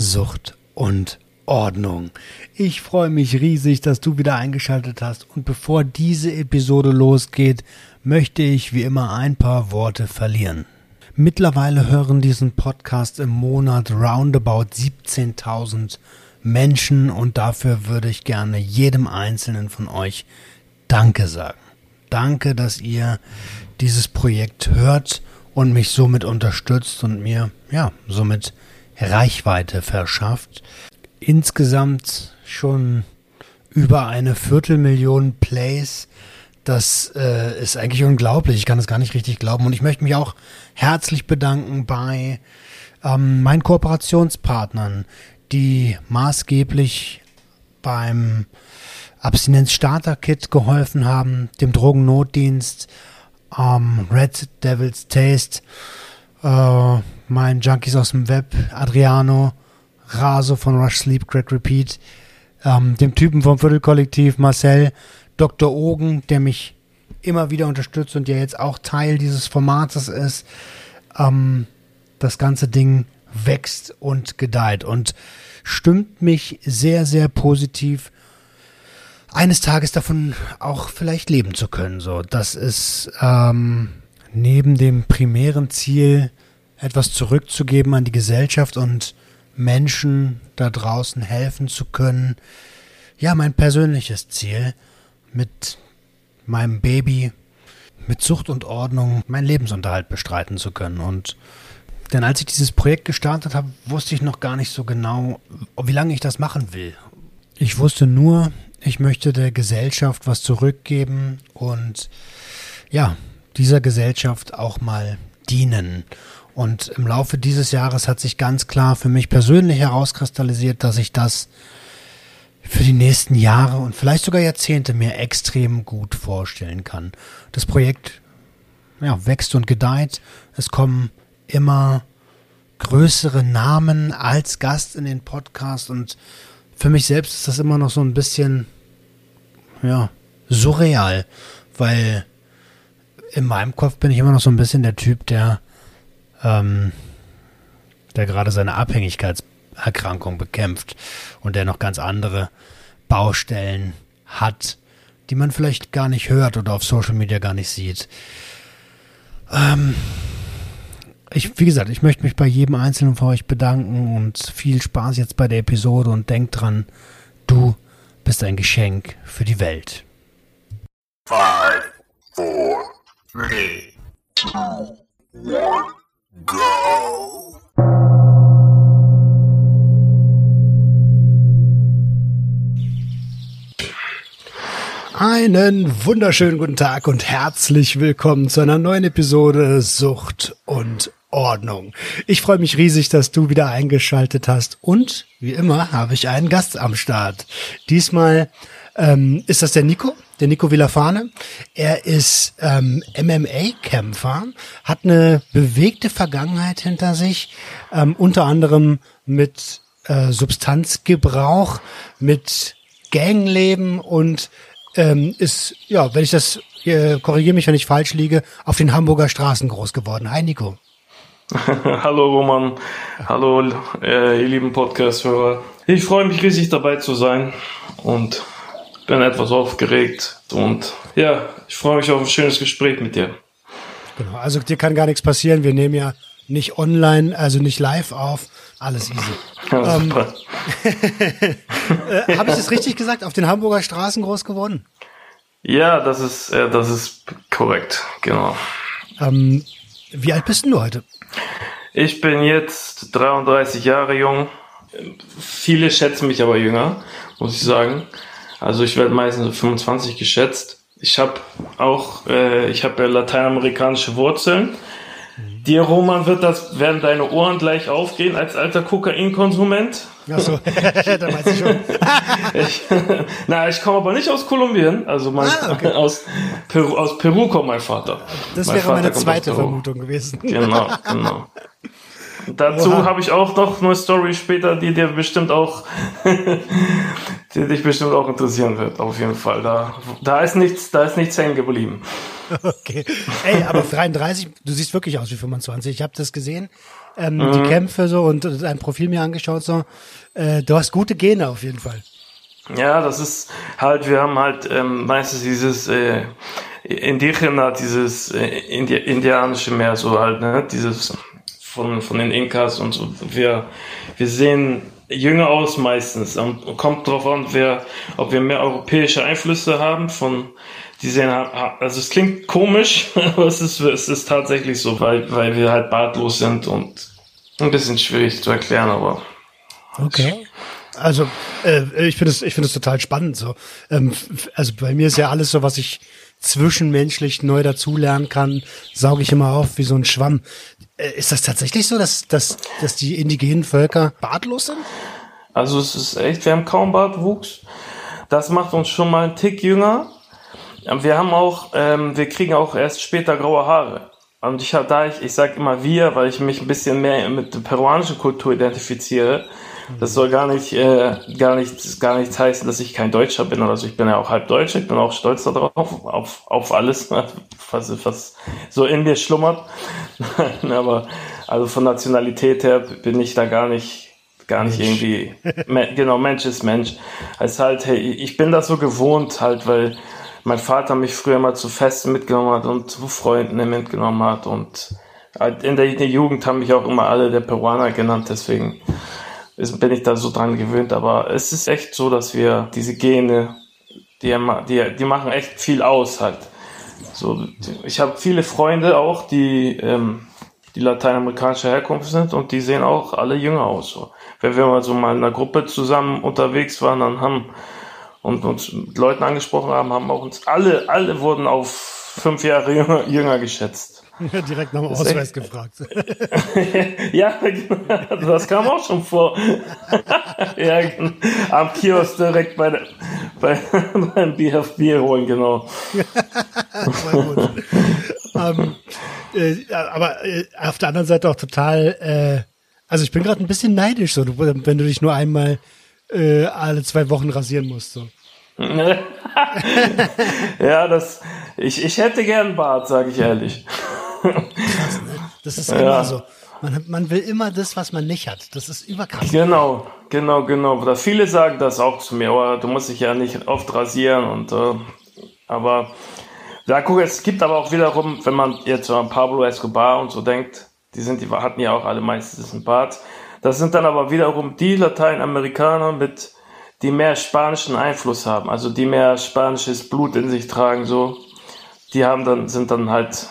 Sucht und Ordnung. Ich freue mich riesig, dass du wieder eingeschaltet hast und bevor diese Episode losgeht, möchte ich wie immer ein paar Worte verlieren. Mittlerweile hören diesen Podcast im Monat roundabout 17.000 Menschen und dafür würde ich gerne jedem einzelnen von euch Danke sagen. Danke, dass ihr dieses Projekt hört und mich somit unterstützt und mir, ja, somit Reichweite verschafft. Insgesamt schon über eine Viertelmillion Plays. Das äh, ist eigentlich unglaublich. Ich kann es gar nicht richtig glauben. Und ich möchte mich auch herzlich bedanken bei ähm, meinen Kooperationspartnern, die maßgeblich beim Abstinenz Starter Kit geholfen haben, dem Drogennotdienst, ähm, Red Devil's Taste, äh, mein Junkies aus dem Web, Adriano, Raso von Rush Sleep, Greg Repeat, ähm, dem Typen vom Viertelkollektiv, Marcel, Dr. Ogen, der mich immer wieder unterstützt und der jetzt auch Teil dieses Formates ist. Ähm, das ganze Ding wächst und gedeiht und stimmt mich sehr, sehr positiv eines Tages davon auch vielleicht leben zu können. So, das ist ähm, neben dem primären Ziel, etwas zurückzugeben an die Gesellschaft und Menschen da draußen helfen zu können. Ja, mein persönliches Ziel mit meinem Baby, mit Zucht und Ordnung meinen Lebensunterhalt bestreiten zu können. Und denn als ich dieses Projekt gestartet habe, wusste ich noch gar nicht so genau, wie lange ich das machen will. Ich wusste nur, ich möchte der Gesellschaft was zurückgeben und ja, dieser Gesellschaft auch mal dienen. Und im Laufe dieses Jahres hat sich ganz klar für mich persönlich herauskristallisiert, dass ich das für die nächsten Jahre und vielleicht sogar Jahrzehnte mir extrem gut vorstellen kann. Das Projekt ja, wächst und gedeiht. Es kommen immer größere Namen als Gast in den Podcast und für mich selbst ist das immer noch so ein bisschen, ja, surreal, weil in meinem Kopf bin ich immer noch so ein bisschen der Typ, der, ähm, der gerade seine Abhängigkeitserkrankung bekämpft und der noch ganz andere Baustellen hat, die man vielleicht gar nicht hört oder auf Social Media gar nicht sieht. Ähm, ich, wie gesagt, ich möchte mich bei jedem Einzelnen von euch bedanken und viel Spaß jetzt bei der Episode und denkt dran, du bist ein Geschenk für die Welt. Five, four, three, two, one, go! Einen wunderschönen guten Tag und herzlich willkommen zu einer neuen Episode Sucht und Ordnung. Ich freue mich riesig, dass du wieder eingeschaltet hast und wie immer habe ich einen Gast am Start. Diesmal ähm, ist das der Nico, der Nico Villafane. Er ist ähm, MMA-Kämpfer, hat eine bewegte Vergangenheit hinter sich, ähm, unter anderem mit äh, Substanzgebrauch, mit Gangleben und ähm, ist, ja, wenn ich das, äh, korrigiere mich, wenn ich falsch liege, auf den Hamburger Straßen groß geworden. Hi Nico. Hallo Roman, hallo äh, ihr lieben Podcast-Hörer. Ich freue mich riesig dabei zu sein und bin etwas aufgeregt und ja, ich freue mich auf ein schönes Gespräch mit dir. Genau, also dir kann gar nichts passieren. Wir nehmen ja nicht online, also nicht live auf. Alles easy. Ja, ähm, äh, Habe ich das richtig gesagt? Auf den Hamburger Straßen groß geworden? Ja, das ist, äh, das ist korrekt, genau. Ähm, wie alt bist du heute? Ich bin jetzt 33 Jahre jung. Viele schätzen mich aber jünger, muss ich sagen. Also ich werde meistens so 25 geschätzt. Ich habe auch, äh, ich habe ja lateinamerikanische Wurzeln. Dir, Roman, wird das, werden deine Ohren gleich aufgehen als alter Kokainkonsument. Achso, da weiß ich schon. ich, na, ich komme aber nicht aus Kolumbien. Also mein, Ah, okay. aus, Peru, aus Peru kommt mein Vater. Das mein wäre Vater meine zweite. Vermutung gewesen. Genau, genau. Dazu habe ich auch noch eine Story später, die dir bestimmt auch, die dich bestimmt auch interessieren wird. Auf jeden Fall. Da, da ist nichts, da ist nichts hängen geblieben. Okay. Ey, aber 33, du siehst wirklich aus wie 25. Ich habe das gesehen. Ähm, Mhm. Die Kämpfe so und dein Profil mir angeschaut so. Äh, du hast gute Gene auf jeden Fall. Ja, das ist halt, wir haben halt ähm, meistens dieses äh, Indigena, dieses äh, Indi indianische Meer, so halt, ne, dieses von, von den Inkas und so. Wir, wir sehen jünger aus meistens und kommt drauf an, wer, ob wir mehr europäische Einflüsse haben von, die sehen, also es klingt komisch, aber es ist, es ist tatsächlich so, weil, weil wir halt bartlos sind und ein bisschen schwierig zu erklären, aber Okay. Also äh, ich finde es, ich finde es total spannend so. Ähm, also bei mir ist ja alles so, was ich zwischenmenschlich neu dazulernen kann, sauge ich immer auf wie so ein Schwamm. Äh, ist das tatsächlich so, dass, dass, dass die indigenen Völker bartlos sind? Also es ist echt, wir haben kaum Bartwuchs. Das macht uns schon mal einen Tick jünger. Wir haben auch, ähm, wir kriegen auch erst später graue Haare. Und ich habe da, ich, ich sage immer wir, weil ich mich ein bisschen mehr mit der peruanischen Kultur identifiziere. Das soll gar nicht, äh, gar nicht, gar nichts heißen, dass ich kein Deutscher bin oder so. Ich bin ja auch halb Deutscher. Ich bin auch stolz darauf, auf, auf alles, was, was so in mir schlummert. Aber also von Nationalität her bin ich da gar nicht, gar nicht irgendwie, me- genau, Mensch ist Mensch. Es ist halt, hey, ich bin das so gewohnt halt, weil mein Vater mich früher mal zu Festen mitgenommen hat und zu Freunden mitgenommen hat und halt in der, in der Jugend haben mich auch immer alle der Peruaner genannt, deswegen ist, bin ich da so dran gewöhnt, aber es ist echt so, dass wir diese Gene, die, die, die machen echt viel aus halt. So, ich habe viele Freunde auch, die, ähm, die lateinamerikanischer Herkunft sind und die sehen auch alle jünger aus. So. Wenn wir mal so mal in einer Gruppe zusammen unterwegs waren, dann haben und uns mit Leuten angesprochen haben, haben auch uns alle, alle wurden auf fünf Jahre jünger, jünger geschätzt. Direkt nach dem ist Ausweis gefragt. Ja, genau. das kam auch schon vor. ja, genau. am Kiosk direkt bei der, bei, beim Bier holen, genau. Ähm, äh, aber äh, auf der anderen Seite auch total, äh, also ich bin gerade ein bisschen neidisch, so, wenn du dich nur einmal äh, alle zwei Wochen rasieren musst. So. ja, das, ich, ich hätte gern Bart, sage ich ehrlich. Das ist immer so. Man, man will immer das, was man nicht hat. Das ist überkrass. Genau, genau, genau. Da viele sagen das auch zu mir, oh, du musst dich ja nicht oft rasieren und äh, aber ja, guck, es gibt aber auch wiederum, wenn man jetzt an Pablo Escobar und so denkt, die sind, die hatten ja auch alle meistens einen Bart. Das sind dann aber wiederum die Lateinamerikaner mit, die mehr spanischen Einfluss haben, also die mehr spanisches Blut in sich tragen, so. Die haben dann, sind dann halt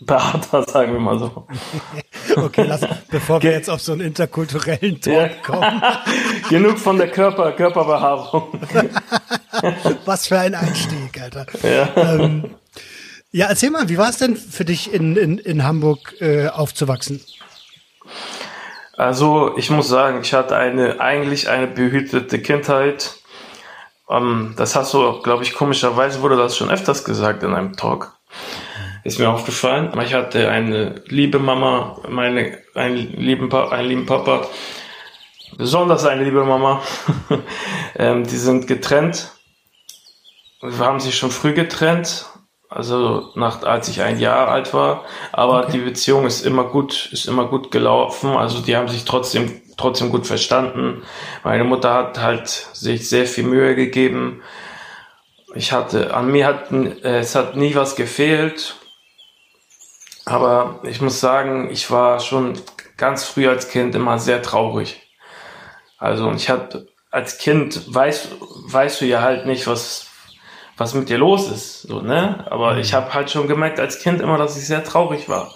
Beata, sagen wir mal so. Okay, lass, bevor wir jetzt auf so einen interkulturellen Talk kommen. Genug von der Körper, Körperbehaarung. Was für ein Einstieg, Alter. Ja, ähm, ja erzähl mal, wie war es denn für dich in, in, in Hamburg äh, aufzuwachsen? Also ich muss sagen, ich hatte eine eigentlich eine behütete Kindheit. Ähm, das hast du, glaube ich, komischerweise wurde das schon öfters gesagt in einem Talk. Ist mir aufgefallen. Ich hatte eine liebe Mama, meine, einen lieben, pa einen lieben Papa, besonders eine liebe Mama. ähm, die sind getrennt. Wir haben sich schon früh getrennt, also nach, als ich ein Jahr alt war. Aber Okay. die Beziehung ist immer gut, ist immer gut gelaufen. Also die haben sich trotzdem, trotzdem gut verstanden. Meine Mutter hat halt sich sehr viel Mühe gegeben. Ich hatte, an mir hat, es hat nie was gefehlt. Aber ich muss sagen, ich war schon ganz früh als Kind immer sehr traurig. Also ich hatte als Kind weißt weißt du ja halt nicht, was was mit dir los ist, so ne. Aber ich habe halt schon gemerkt als Kind immer, dass ich sehr traurig war.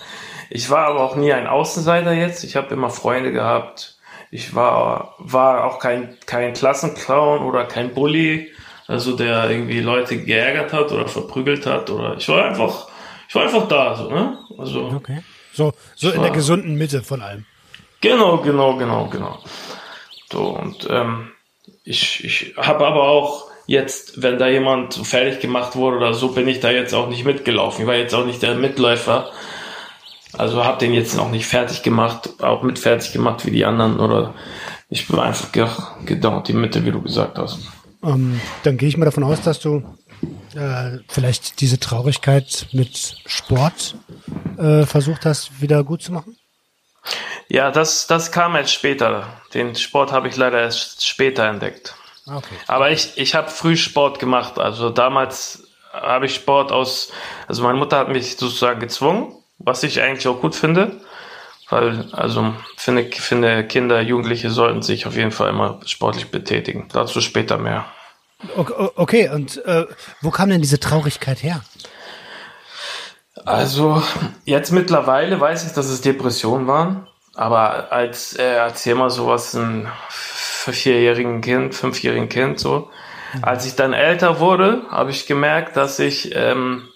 Ich war aber auch nie ein Außenseiter jetzt. Ich habe immer Freunde gehabt. Ich war war auch kein kein Klassenclown oder kein Bully, also der irgendwie Leute geärgert hat oder verprügelt hat oder ich war einfach ich war einfach da so ne. Also Okay. So, so in der gesunden Mitte von allem. Genau, genau, genau, genau. So, und ähm, ich, ich habe aber auch jetzt, wenn da jemand fertig gemacht wurde oder so, bin ich da jetzt auch nicht mitgelaufen. Ich war jetzt auch nicht der Mitläufer. Also habe den jetzt noch nicht fertig gemacht, auch mit fertig gemacht wie die anderen oder ich bin einfach genau die Mitte, wie du gesagt hast. Ähm, dann gehe ich mal davon aus, dass du äh, vielleicht diese Traurigkeit mit Sport äh, versucht hast, wieder gut zu machen? Ja, das, das kam erst später. Den Sport habe ich leider erst später entdeckt. Ah, okay. Aber ich, ich habe früh Sport gemacht. Also damals habe ich Sport aus, also meine Mutter hat mich sozusagen gezwungen, was ich eigentlich auch gut finde. Weil, also finde, finde Kinder, Jugendliche sollten sich auf jeden Fall immer sportlich betätigen. Dazu später mehr. Okay, und äh, wo kam denn diese Traurigkeit her? Also jetzt mittlerweile weiß ich, dass es Depressionen waren. Aber als äh, erzähl mal sowas ein vierjährigen Kind, fünfjährigen Kind so. Mhm. Als ich dann älter wurde, habe ich gemerkt, dass ich ähm,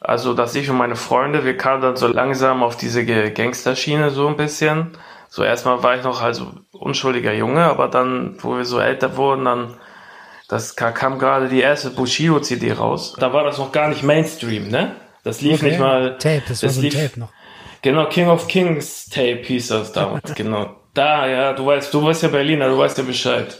also dass ich und meine Freunde, wir kamen dann so langsam auf diese Gangsterschiene so ein bisschen. So erstmal war ich noch also unschuldiger Junge, aber dann, wo wir so älter wurden, dann das kam gerade die erste Bushido-CD raus. Da war das noch gar nicht Mainstream, ne? Das lief okay. nicht mal. Tape, das, das war so lief, Tape noch. Genau, King of Kings Tape hieß das damals, genau. Da, ja, du weißt, du weißt ja Berliner, du weißt ja Bescheid.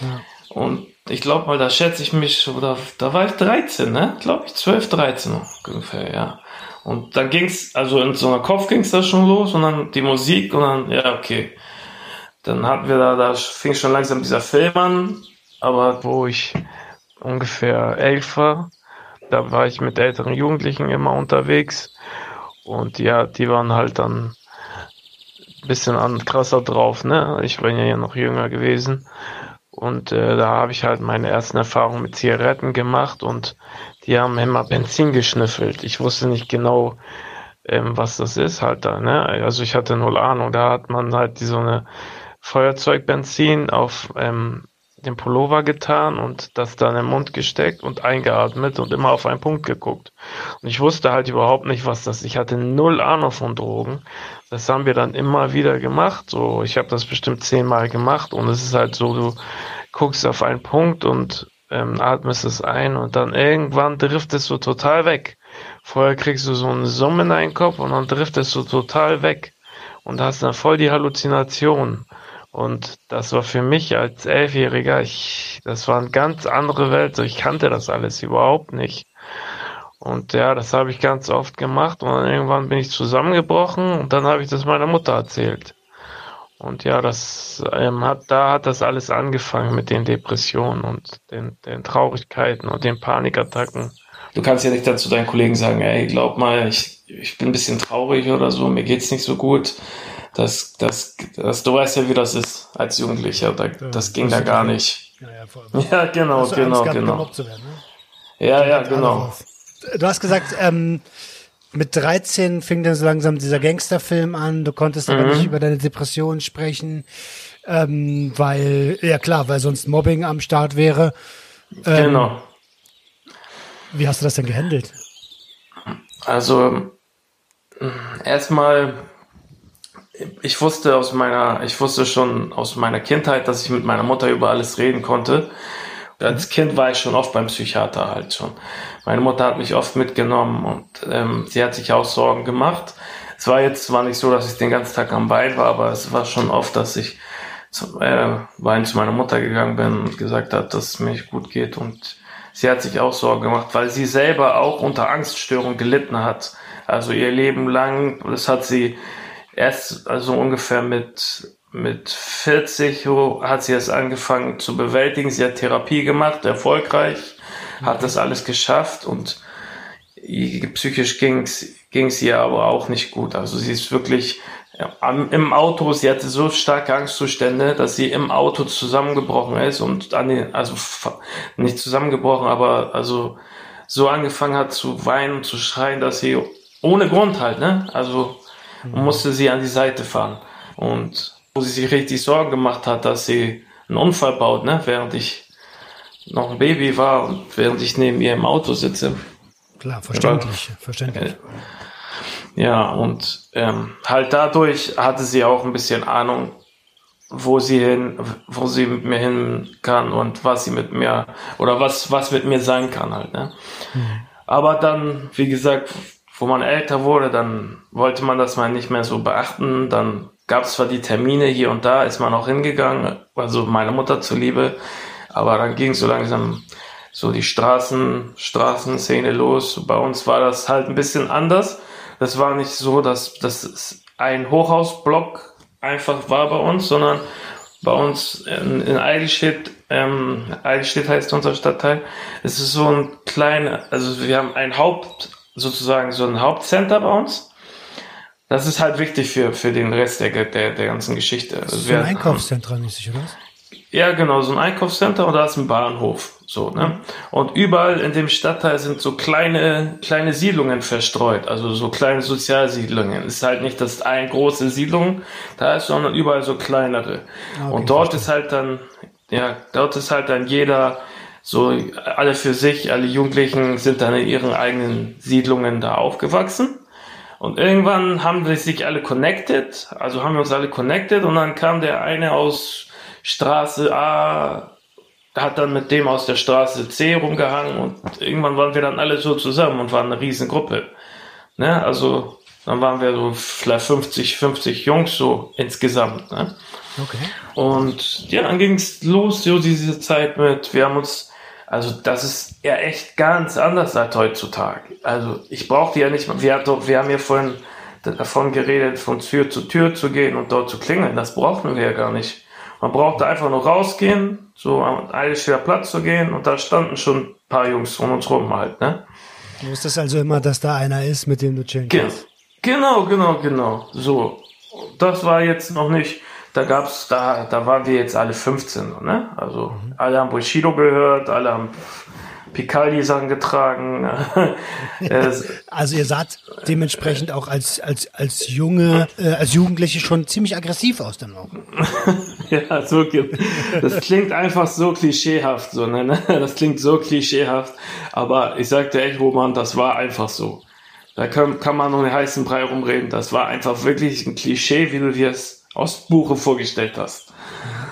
Ja. Und ich glaube mal, da schätze ich mich, oder da war ich 13, ne? Glaube ich, 12, 13 ungefähr, ja. Und dann ging's, also in so einer Kopf ging's da schon los und dann die Musik und dann, ja, okay. Dann hatten wir da, da fing schon langsam dieser Film an, aber wo ich ungefähr elf war, da war ich mit älteren Jugendlichen immer unterwegs und ja, die waren halt dann ein bisschen an, krasser drauf, ne? Ich bin ja noch jünger gewesen und äh, da habe ich halt meine ersten Erfahrungen mit Zigaretten gemacht und die haben immer Benzin geschnüffelt. Ich wusste nicht genau, ähm, was das ist halt da, ne? Also ich hatte null Ahnung. Da hat man halt die so eine Feuerzeugbenzin auf ähm, den Pullover getan und das dann im Mund gesteckt und eingeatmet und immer auf einen Punkt geguckt. Und ich wusste halt überhaupt nicht, was das. Ich hatte null Ahnung von Drogen. Das haben wir dann immer wieder gemacht. So, ich habe das bestimmt zehnmal gemacht und es ist halt so, du guckst auf einen Punkt und ähm, atmest es ein und dann irgendwann driftest du total weg. Vorher kriegst du so einen Summ in deinen Kopf und dann driftest du total weg und hast dann voll die Halluzination. Und das war für mich als Elfjähriger, ich, das war eine ganz andere Welt. So, ich kannte das alles überhaupt nicht. Und ja, das habe ich ganz oft gemacht und dann irgendwann bin ich zusammengebrochen und dann habe ich das meiner Mutter erzählt. Und ja, das ähm, hat, da hat das alles angefangen mit den Depressionen und den, den Traurigkeiten und den Panikattacken. Du kannst ja nicht dann zu deinen Kollegen sagen, ey, glaub mal, ich, ich bin ein bisschen traurig oder so, mir geht's nicht so gut das, das, das, du weißt ja, wie das ist als Jugendlicher. Da, das ging da gar nicht. Ja, ja, ja genau, genau, genau. Werden, ne? Ja, ja, genau. Du hast gesagt, ähm, mit 13 fing dann so langsam dieser Gangsterfilm an. Du konntest aber mhm. nicht über deine Depression sprechen, ähm, weil, ja klar, weil sonst Mobbing am Start wäre. Ähm, genau. Wie hast du das denn gehandelt? Also, erstmal ich wusste aus meiner, ich wusste schon aus meiner Kindheit, dass ich mit meiner Mutter über alles reden konnte. Als Kind war ich schon oft beim Psychiater halt schon. Meine Mutter hat mich oft mitgenommen und ähm, sie hat sich auch Sorgen gemacht. Es war jetzt zwar nicht so, dass ich den ganzen Tag am Bein war, aber es war schon oft, dass ich zu, äh, wein zu meiner Mutter gegangen bin und gesagt hat, dass es mir nicht gut geht und sie hat sich auch Sorgen gemacht, weil sie selber auch unter Angststörung gelitten hat. Also ihr Leben lang, das hat sie erst also ungefähr mit mit 40 hat sie es angefangen zu bewältigen. Sie hat Therapie gemacht, erfolgreich, hat das alles geschafft und psychisch ging's ging's ihr aber auch nicht gut. Also sie ist wirklich im Auto, sie hatte so starke Angstzustände, dass sie im Auto zusammengebrochen ist und an den, also nicht zusammengebrochen, aber also so angefangen hat zu weinen und zu schreien, dass sie ohne Grund halt, ne? Also und musste sie an die Seite fahren. Und wo sie sich richtig Sorgen gemacht hat, dass sie einen Unfall baut, ne? während ich noch ein Baby war und während ich neben ihr im Auto sitze. Klar, verständlich, Aber, verständlich. Ja, und ähm, halt dadurch hatte sie auch ein bisschen Ahnung, wo sie hin, wo sie mit mir hin kann und was sie mit mir oder was was mit mir sein kann halt. Ne? Mhm. Aber dann, wie gesagt, wo man älter wurde, dann wollte man das mal nicht mehr so beachten. Dann gab es zwar die Termine hier und da, ist man auch hingegangen, also meine Mutter zuliebe, aber dann ging so langsam so die Straßen, Straßenszene los. Bei uns war das halt ein bisschen anders. Das war nicht so, dass das ein Hochhausblock einfach war bei uns, sondern bei uns in, in Eidelstedt, ähm, Eidelstedt heißt unser Stadtteil, es ist so ein kleiner, also wir haben ein Haupt, sozusagen so ein Hauptcenter bei uns. Das ist halt wichtig für, für den Rest der, der, der ganzen Geschichte. Also so ein Einkaufszentrum mäßig, oder was? Ja, genau, so ein Einkaufscenter und da ist ein Bahnhof. So, ne? Und überall in dem Stadtteil sind so kleine, kleine Siedlungen verstreut, also so kleine Sozialsiedlungen. Es ist halt nicht, dass eine große Siedlung da ist, sondern überall so kleinere. Ah, okay, und dort verstehe. ist halt dann, ja, dort ist halt dann jeder so, alle für sich, alle Jugendlichen sind dann in ihren eigenen Siedlungen da aufgewachsen. Und irgendwann haben sie sich alle connected, also haben wir uns alle connected und dann kam der eine aus Straße A hat dann mit dem aus der Straße C rumgehangen und irgendwann waren wir dann alle so zusammen und waren eine Riesengruppe. Ne? Also dann waren wir so vielleicht 50, 50 Jungs so insgesamt. Ne? Okay. Und ja, dann ging es los, so diese Zeit mit, wir haben uns, also das ist ja echt ganz anders als heutzutage. Also ich brauchte ja nicht, wir, wir haben ja vorhin davon geredet, von Tür zu Tür zu gehen und dort zu klingeln. Das brauchten wir ja gar nicht. Man brauchte einfach nur rausgehen, so am Eilschwer Platz zu gehen und da standen schon ein paar Jungs um uns rum halt, ne? Du wusstest also immer, dass da einer ist, mit dem du chillen kannst. Genau, genau, genau. So. Das war jetzt noch nicht, da gab's, da, da waren wir jetzt alle 15, ne? Also, mhm. alle haben Bushido gehört, alle haben Picaldi-Sachen getragen. also ihr saht dementsprechend auch als, als, als junge, äh, als Jugendliche schon ziemlich aggressiv aus dann auch. ja, so, das klingt einfach so klischeehaft, so, ne? Das klingt so klischeehaft. Aber ich sagte echt, Roman, das war einfach so. Da kann, kann man nur einen heißen Brei rumreden. Das war einfach wirklich ein Klischee, wie du dir es aus Buche vorgestellt hast.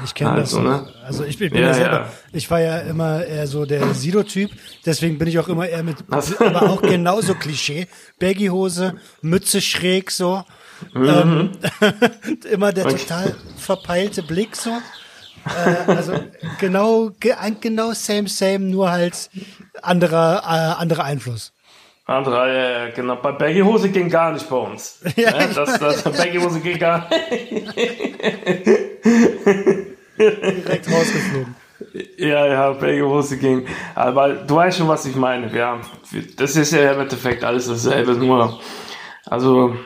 Ich kenne also, das. Ne? Also ich, ich bin ja, ja selber, ja. ich war ja immer eher so der Sido-Typ, deswegen bin ich auch immer eher mit, aber auch genauso Klischee. Baggy-Hose, Mütze schräg so. Mhm. Ähm, immer der total verpeilte Blick so. Äh, also genau, genau same, same, nur halt anderer, äh, anderer Einfluss. Andere, ja, ja, genau. Bei Baggy-Hose ging gar nicht bei uns. Ja, ja, das, das, Baggy-Hose ging gar nicht. Direkt rausgeflogen. Ja, ja, Baggy-Hose ging. Aber du weißt schon, was ich meine. Ja, das ist ja im Endeffekt alles dasselbe, nur, also,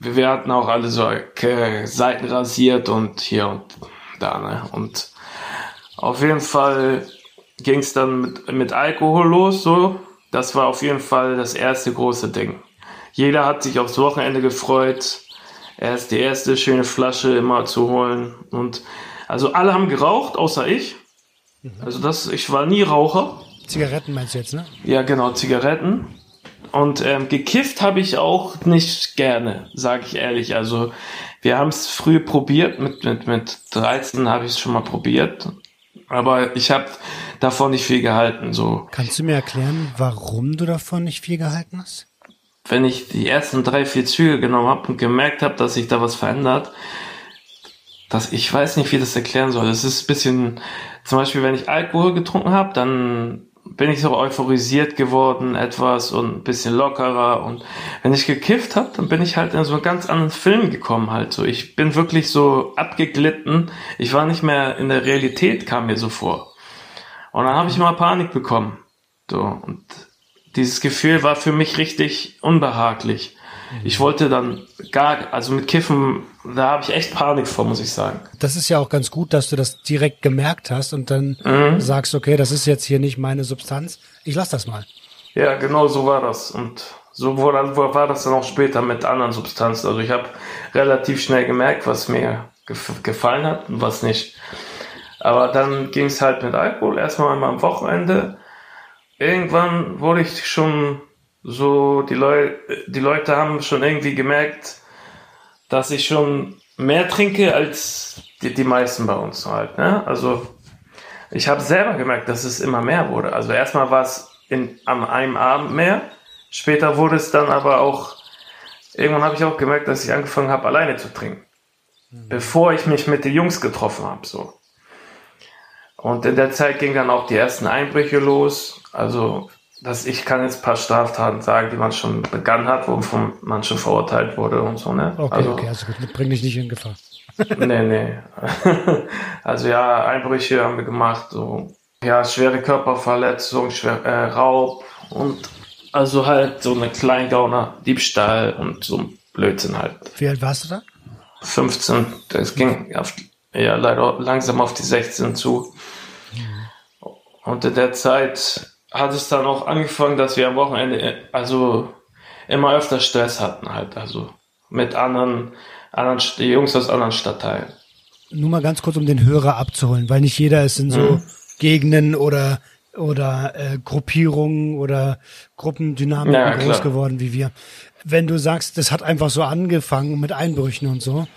wir hatten auch alle so okay, Seiten rasiert und hier und da, ne? Und auf jeden Fall ging es dann mit, mit Alkohol los, so das war auf jeden Fall das erste große Ding. Jeder hat sich aufs Wochenende gefreut, erst die erste schöne Flasche immer zu holen. Und also alle haben geraucht, außer ich. Mhm. Also das, ich war nie Raucher. Zigaretten meinst du jetzt, ne? Ja, genau, Zigaretten. Und ähm, gekifft habe ich auch nicht gerne, sage ich ehrlich. Also wir haben es früh probiert, mit, mit, mit 13 habe ich es schon mal probiert. Aber ich habe davon nicht viel gehalten. So. Kannst du mir erklären, warum du davon nicht viel gehalten hast? Wenn ich die ersten drei, vier Züge genommen habe und gemerkt habe, dass sich da was verändert, dass ich weiß nicht, wie das erklären soll. Es ist ein bisschen, zum Beispiel, wenn ich Alkohol getrunken habe, dann bin ich so euphorisiert geworden etwas und ein bisschen lockerer und wenn ich gekifft habe, dann bin ich halt in so einen ganz anderen Film gekommen halt so. Ich bin wirklich so abgeglitten. Ich war nicht mehr in der Realität, kam mir so vor. Und dann habe ich mal Panik bekommen. So, und dieses Gefühl war für mich richtig unbehaglich. Ich wollte dann gar, also mit Kiffen, da habe ich echt Panik vor, muss ich sagen. Das ist ja auch ganz gut, dass du das direkt gemerkt hast und dann mhm. sagst, okay, das ist jetzt hier nicht meine Substanz, ich lass das mal. Ja, genau so war das. Und so war das dann auch später mit anderen Substanzen. Also ich habe relativ schnell gemerkt, was mir gefallen hat und was nicht. Aber dann ging es halt mit Alkohol erstmal am Wochenende. Irgendwann wurde ich schon so die Leute, die Leute haben schon irgendwie gemerkt, dass ich schon mehr trinke als die, die meisten bei uns halt. Ne? Also ich habe selber gemerkt, dass es immer mehr wurde. Also erstmal war es in, am einem Abend mehr, später wurde es dann aber auch, irgendwann habe ich auch gemerkt, dass ich angefangen habe, alleine zu trinken. Mhm. Bevor ich mich mit den Jungs getroffen habe. So. Und in der Zeit ging dann auch die ersten Einbrüche los. Also dass ich kann jetzt ein paar Straftaten sagen, die man schon begangen hat, wovon man schon verurteilt wurde und so, ne? Okay, also, okay, also gut, bring dich nicht in Gefahr. nee, nee. also ja, Einbrüche haben wir gemacht, so ja, schwere Körperverletzung, schwer, äh, Raub und also halt so eine Kleingauner, Diebstahl und so ein Blödsinn halt. Wie alt warst du da? 15. Das ging auf, ja leider langsam auf die 16 zu. Mhm. Und in der Zeit hat es dann auch angefangen, dass wir am Wochenende also immer öfter Stress hatten halt, also mit anderen, anderen die Jungs aus anderen Stadtteilen. Nur mal ganz kurz, um den Hörer abzuholen, weil nicht jeder ist in so mhm. Gegenden oder oder äh, Gruppierungen oder Gruppendynamiken ja, groß geworden wie wir. Wenn du sagst, das hat einfach so angefangen mit Einbrüchen und so,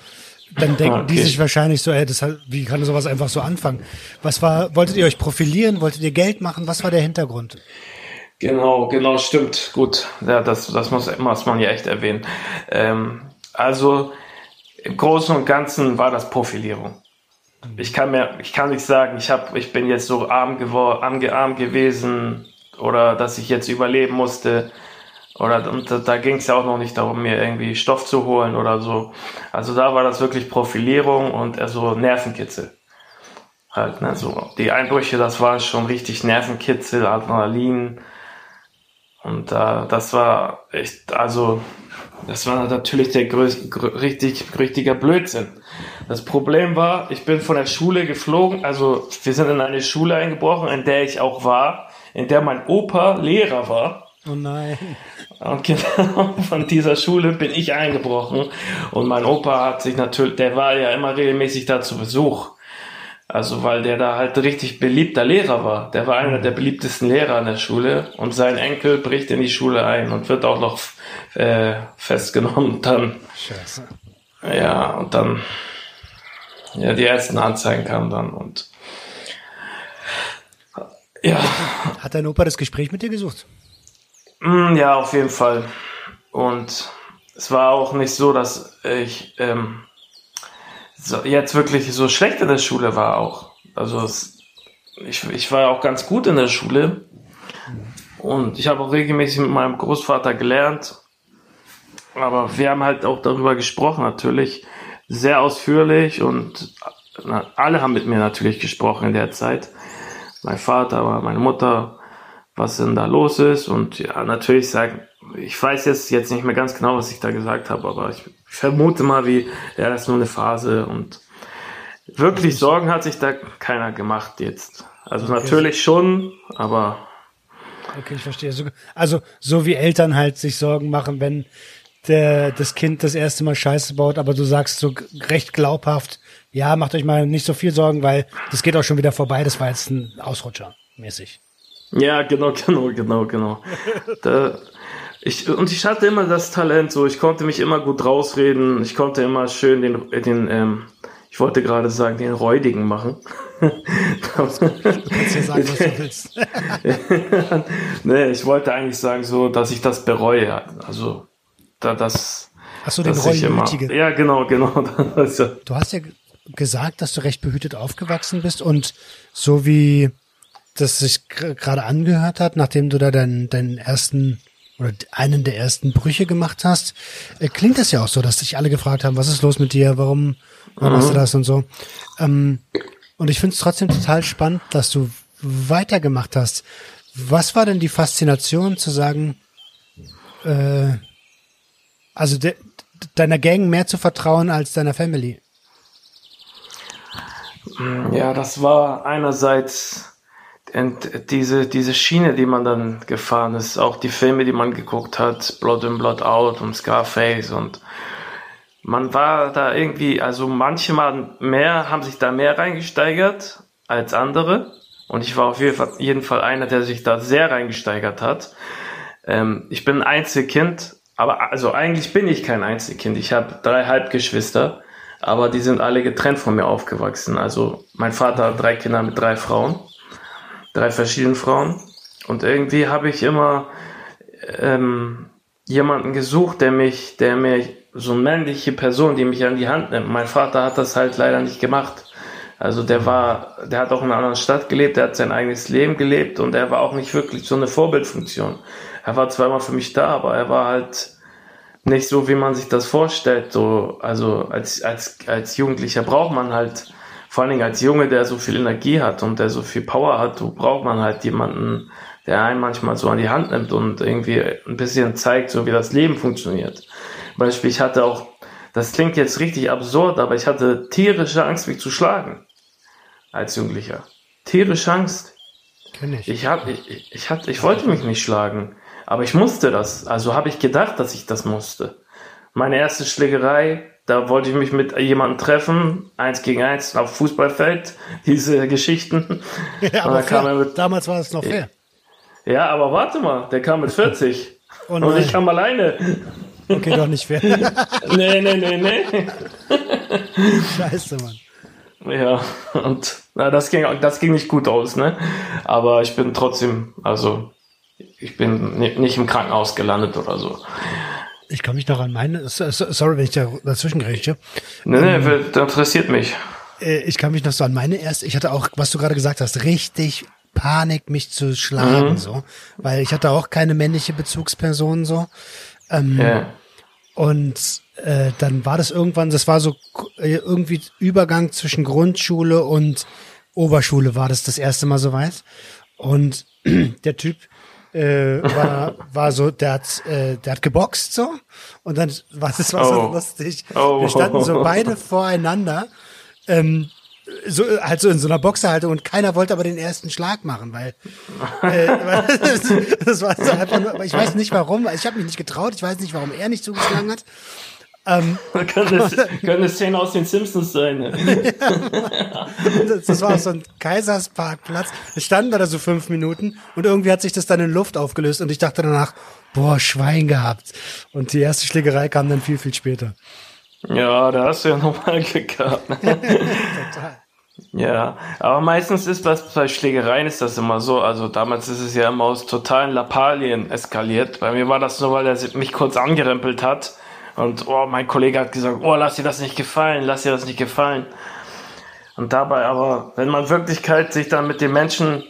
dann denken okay. die sich wahrscheinlich so, ey, das wie kann sowas einfach so anfangen? Was war, wolltet ihr euch profilieren? Wolltet ihr Geld machen? Was war der Hintergrund? Genau, genau, stimmt. Gut, ja, das, das muss, muss man ja echt erwähnen. Ähm, also im Großen und Ganzen war das Profilierung. Ich kann mir, ich kann nicht sagen, ich habe, ich bin jetzt so arm geworden, arm, arm gewesen oder dass ich jetzt überleben musste. Oder und da, ging es ja auch noch nicht darum, mir irgendwie Stoff zu holen oder so. Also da war das wirklich Profilierung und also Nervenkitzel. Halt, ne, so. Die Einbrüche, das war schon richtig Nervenkitzel, Adrenalin. Und äh, das war echt, also, das war natürlich der größte, richtig, richtiger Blödsinn. Das Problem war, ich bin von der Schule geflogen, also wir sind in eine Schule eingebrochen, in der ich auch war, in der mein Opa Lehrer war. Oh nein. Und genau von dieser Schule bin ich eingebrochen. Und mein Opa hat sich natürlich, der war ja immer regelmäßig da zu Besuch. Also weil der da halt richtig beliebter Lehrer war. Der war einer der beliebtesten Lehrer an der Schule. Und sein Enkel bricht in die Schule ein und wird auch noch äh, festgenommen. Dann. Scheiße. Ja, und dann. Ja, die ersten Anzeigen kamen dann und. Ja. Hat dein Opa das Gespräch mit dir gesucht? Mm, ja, auf jeden Fall. Und es war auch nicht so, dass ich ähm, so, jetzt wirklich so schlecht in der Schule war auch. Also es, ich, ich war auch ganz gut in der Schule. Und ich habe auch regelmäßig mit meinem Großvater gelernt. Aber wir haben halt auch darüber gesprochen, natürlich sehr ausführlich und alle haben mit mir natürlich gesprochen in der Zeit. Mein Vater, meine Mutter, was denn da los ist. Und ja, natürlich sagen, ich weiß jetzt, jetzt nicht mehr ganz genau, was ich da gesagt habe, aber ich vermute mal, wie, ja, das ist nur eine Phase und wirklich Sorgen hat sich da keiner gemacht jetzt. Also okay. natürlich schon, aber. Okay, ich verstehe. Also, so wie Eltern halt sich Sorgen machen, wenn der, das Kind das erste Mal Scheiße baut, aber du sagst so recht glaubhaft, ja, macht euch mal nicht so viel Sorgen, weil das geht auch schon wieder vorbei, das war jetzt ein Ausrutscher mäßig. Ja, genau, genau, genau, genau. da, ich, und ich hatte immer das Talent, so ich konnte mich immer gut rausreden, ich konnte immer schön den, den ähm, ich wollte gerade sagen, den Räudigen machen. du kannst ja sagen, was du willst. nee, ich wollte eigentlich sagen, so, dass ich das bereue. Also, da das. Du den Reumütigen? Ja, genau, genau. du hast ja gesagt, dass du recht behütet aufgewachsen bist und so wie das sich gerade angehört hat, nachdem du da deinen, deinen ersten oder einen der ersten Brüche gemacht hast, äh, klingt das ja auch so, dass sich alle gefragt haben, was ist los mit dir, warum, warum mhm. machst du das und so. Ähm, und ich finde es trotzdem total spannend, dass du weitergemacht hast. Was war denn die Faszination zu sagen, äh, also de, deiner Gang mehr zu vertrauen als deiner Family? Ja, das war einerseits und diese, diese Schiene, die man dann gefahren ist, auch die Filme, die man geguckt hat, Blood in Blood Out und Scarface und man war da irgendwie, also manche mal mehr, haben sich da mehr reingesteigert als andere und ich war auf jeden Fall, einer, der sich da sehr reingesteigert hat. ähm, ich bin ein Einzelkind, aber also eigentlich bin ich kein Einzelkind. Ich habe drei Halbgeschwister, aber die sind alle getrennt von mir aufgewachsen. Also mein Vater hat drei Kinder mit drei Frauen, drei verschiedenen Frauen. Und irgendwie habe ich immer ähm, jemanden gesucht, der mich, der mir so eine männliche Person, die mich an die Hand nimmt. Mein Vater hat das halt leider nicht gemacht. Also der war, der hat auch in einer anderen Stadt gelebt, der hat sein eigenes Leben gelebt und er war auch nicht wirklich so eine Vorbildfunktion. Er war immer für mich da, aber er war halt nicht so, wie man sich das vorstellt. So, also als, als, als Jugendlicher braucht man halt, vor allen Dingen als Junge, der so viel Energie hat und der so viel Power hat, braucht man halt jemanden, der einen manchmal so an die Hand nimmt und irgendwie ein bisschen zeigt, so wie das Leben funktioniert. Beispiel, ich hatte auch, das klingt jetzt richtig absurd, aber ich hatte tierische Angst, mich zu schlagen als Jugendlicher. Tierische Angst. Kenn ich. Ich, hab, ich, ich, hatte, ich wollte mich nicht schlagen, aber ich musste das. Also habe ich gedacht, dass ich das musste. Meine erste Schlägerei, da wollte ich mich mit jemandem treffen, eins gegen eins auf Fußballfeld, diese Geschichten. Ja, aber fair. Mit, damals war es noch fair. Ja, aber warte mal, der kam mit 40. Oh und ich kam alleine. Okay, doch nicht fair. nee, nee, nee, nee. Scheiße, Mann. Ja, und na, das ging, das ging nicht gut aus, ne? Aber ich bin trotzdem, also ich bin nicht im Krankenhaus gelandet oder so. Ich kann mich noch an meine, sorry, wenn ich da dazwischen grätsche. Nee, nee, ähm, das interessiert mich. Äh, ich kann mich noch so an meine erste, ich hatte auch, was du gerade gesagt hast, richtig Panik, mich zu schlagen, mhm. so. Weil ich hatte auch keine männliche Bezugsperson, so. Ähm, ja. Und äh, dann war das irgendwann, das war so äh, irgendwie Übergang zwischen Grundschule und Oberschule war das das erste Mal so weit. Und der Typ äh, war, war so, der hat, äh, der hat geboxt so. Und dann war das war so oh. lustig. Oh. Wir standen so beide voreinander. Ähm, so halt so in so einer Boxerhaltung und keiner wollte aber den ersten Schlag machen, weil, äh, das, das war so einfach nur, ich weiß nicht warum, ich habe mich nicht getraut, ich weiß nicht, warum er nicht zugeschlagen hat. Ähm, könnte, eine Szene aus den Simpsons sein. Ne? das, das, war so ein Kaisersparkplatz. Wir standen da so fünf Minuten und irgendwie hat sich das dann in Luft aufgelöst und ich dachte danach, boah, Schwein gehabt. Und die erste Schlägerei kam dann viel, viel später. Ja, da hast du ja nochmal Glück gehabt. Ne? Total. Ja, aber meistens ist das bei Schlägereien ist das immer so. Also damals ist es ja immer aus totalen Lappalien eskaliert. Bei mir war das nur, weil er mich kurz angerempelt hat. Und oh, mein Kollege hat gesagt, oh, lass dir das nicht gefallen, lass dir das nicht gefallen. Und dabei aber, wenn man Wirklichkeit sich dann mit den Menschen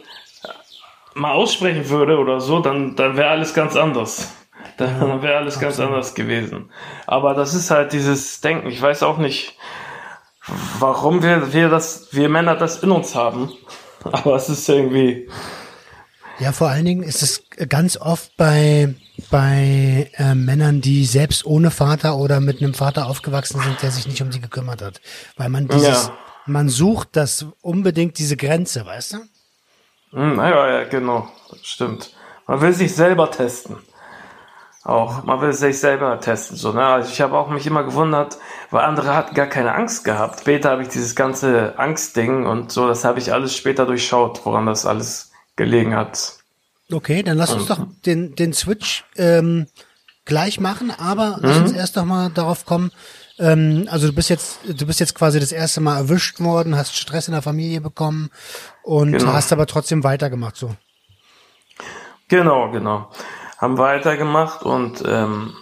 mal aussprechen würde oder so, dann, dann wäre alles ganz anders. Dann wäre alles ganz anders gewesen. Aber das ist halt dieses Denken. Ich weiß auch nicht, warum wir, wir das, wir Männer das in uns haben. Aber es ist irgendwie. Ja, vor allen Dingen ist es ganz oft bei, bei äh, Männern, die selbst ohne Vater oder mit einem Vater aufgewachsen sind, der sich nicht um sie gekümmert hat. Weil man dieses, ja. man sucht das unbedingt diese Grenze, weißt du? Hm, naja, ja, genau. Stimmt. Man will sich selber testen. Auch, man will sich selber testen, so, ne? Also ich habe auch mich immer gewundert, weil andere hatten gar keine Angst gehabt. Später habe ich dieses ganze Angstding und so, das habe ich alles später durchschaut, woran das alles gelegen hat. Okay, dann lass uns doch den, den Switch ähm, gleich machen, aber lass uns mhm. erst doch mal darauf kommen. Ähm, also du bist jetzt, du bist jetzt quasi das erste Mal erwischt worden, hast Stress in der Familie bekommen und genau. hast aber trotzdem weitergemacht so. Genau, genau haben weitergemacht und ähm,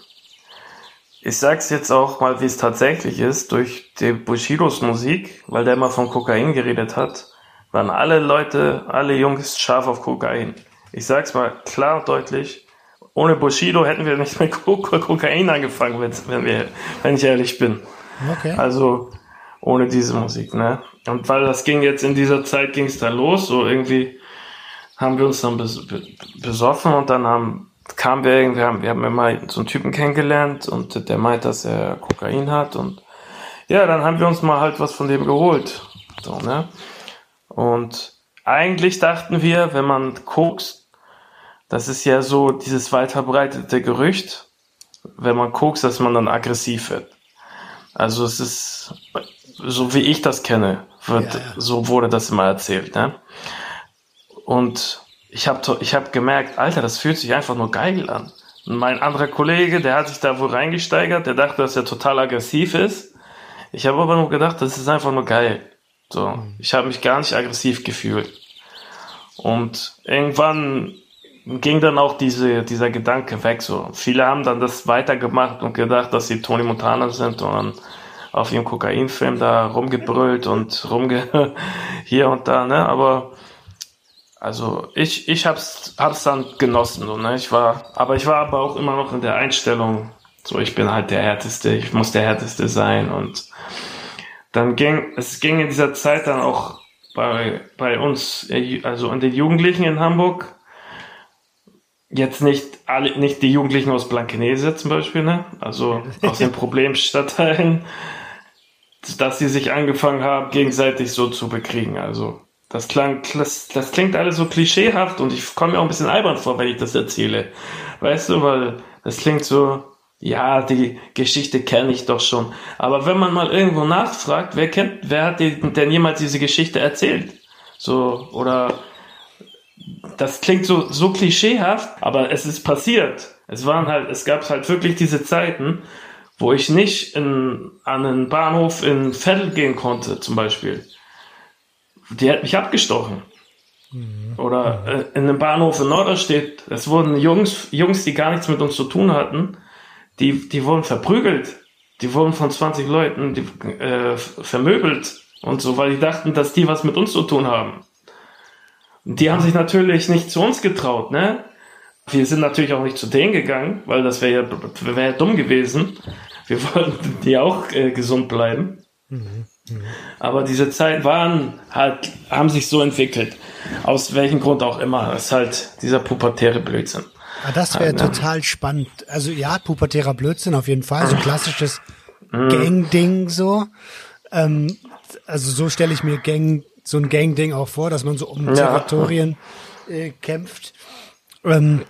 ich sag's jetzt auch mal, wie es tatsächlich ist, durch die Bushidos Musik, weil der immer von Kokain geredet hat, waren alle Leute, alle Jungs scharf auf Kokain. Ich sag's mal klar und deutlich, ohne Bushido hätten wir nicht mit Kokain angefangen, wenn, wir, wenn ich ehrlich bin. Okay. Also ohne diese Musik, ne? Und weil das ging jetzt in dieser Zeit ging es dann los, so irgendwie haben wir uns dann besoffen und dann haben kamen wir irgendwie, haben, wir haben immer so einen Typen kennengelernt und der meint, dass er Kokain hat und ja, dann haben wir uns mal halt was von dem geholt. So, ne? Und eigentlich dachten wir, wenn man guckt, das ist ja so dieses weit verbreitete Gerücht, wenn man guckt, dass man dann aggressiv wird. Also es ist, so wie ich das kenne, wird, ja, ja. so wurde das immer erzählt, ne? Und ich habe ich hab gemerkt, Alter, das fühlt sich einfach nur geil an. Und mein anderer Kollege, der hat sich da wohl reingesteigert, der dachte, dass er total aggressiv ist. Ich habe aber nur gedacht, das ist einfach nur geil. So, mhm. ich habe mich gar nicht aggressiv gefühlt. Und irgendwann ging dann auch diese, dieser Gedanke weg. So, viele haben dann das weitergemacht und gedacht, dass sie Tony Montana sind und dann auf ihrem Kokainfilm da rumgebrüllt und rumge hier und da. Ne, aber also ich, ich hab's, hab's dann genossen, so, ne? Ich war, aber ich war aber auch immer noch in der Einstellung, so ich bin halt der Härteste, ich muss der Härteste sein und dann ging, es ging in dieser Zeit dann auch bei, bei uns, äh, also an den Jugendlichen in Hamburg, jetzt nicht alle, nicht die Jugendlichen aus Blankenese zum Beispiel, ne? Also aus den Problemstadtteilen, dass sie sich angefangen haben, gegenseitig so zu bekriegen. Also das klang, das, das klingt alles so klischeehaft und ich komme mir auch ein bisschen albern vor, wenn ich das erzähle. Weißt du, weil das klingt so, ja, die Geschichte kenne ich doch schon. Aber wenn man mal irgendwo nachfragt, wer kennt, wer hat denn jemals diese Geschichte erzählt? So, oder das klingt so, so klischeehaft, aber es ist passiert. Es waren halt, es gab halt wirklich diese Zeiten, wo ich nicht in, an einen Bahnhof in Vettel gehen konnte, zum Beispiel die hat mich abgestochen. Mhm. Oder äh, in einem Bahnhof in Norderstedt, es wurden Jungs, Jungs, die gar nichts mit uns zu tun hatten, die, die wurden verprügelt. Die wurden von 20 Leuten die, äh, vermöbelt und so, weil die dachten, dass die was mit uns zu tun haben. Und die haben sich natürlich nicht zu uns getraut, ne? Wir sind natürlich auch nicht zu denen gegangen, weil das wäre ja, wär ja dumm gewesen. Wir wollten die auch äh, gesund bleiben. Mhm. Aber diese Zeit waren halt, haben sich so entwickelt. Aus welchem Grund auch immer. Das ist halt dieser pubertäre Blödsinn. Ah, das wäre halt, total spannend. Also ja, pubertärer Blödsinn auf jeden Fall. So klassisches mhm. Gang-Ding so. Ähm, also so stelle ich mir Gang, so ein Gang-Ding auch vor, dass man so um ja. Territorien äh, kämpft. Ähm,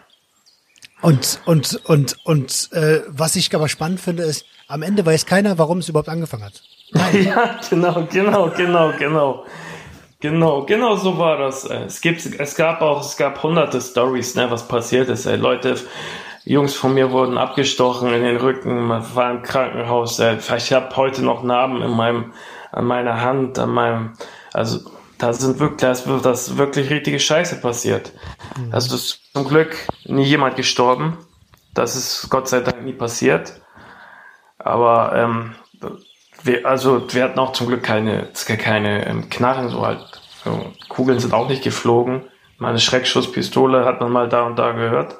und und und und äh, was ich aber spannend finde ist, am Ende weiß keiner, warum es überhaupt angefangen hat. ja, genau, genau, genau, genau. Genau, genau so war das. Es gibt, es gab auch, es gab hunderte Stories, ne, was passiert ist. Ey. Leute, Jungs von mir wurden abgestochen in den Rücken, man war im Krankenhaus. Ey. Ich habe heute noch Narben in meinem, an meiner Hand, an meinem, also da sind wirklich, da ist das wirklich richtige Scheiße passiert. Mhm. Also das ist zum Glück nie jemand gestorben. Das ist Gott sei Dank nie passiert. Aber ähm, wir, also wir hatten auch zum Glück keine, keine ähm, Knarren, so halt. So, Kugeln sind auch nicht geflogen. Meine Schreckschusspistole hat man mal da und da gehört.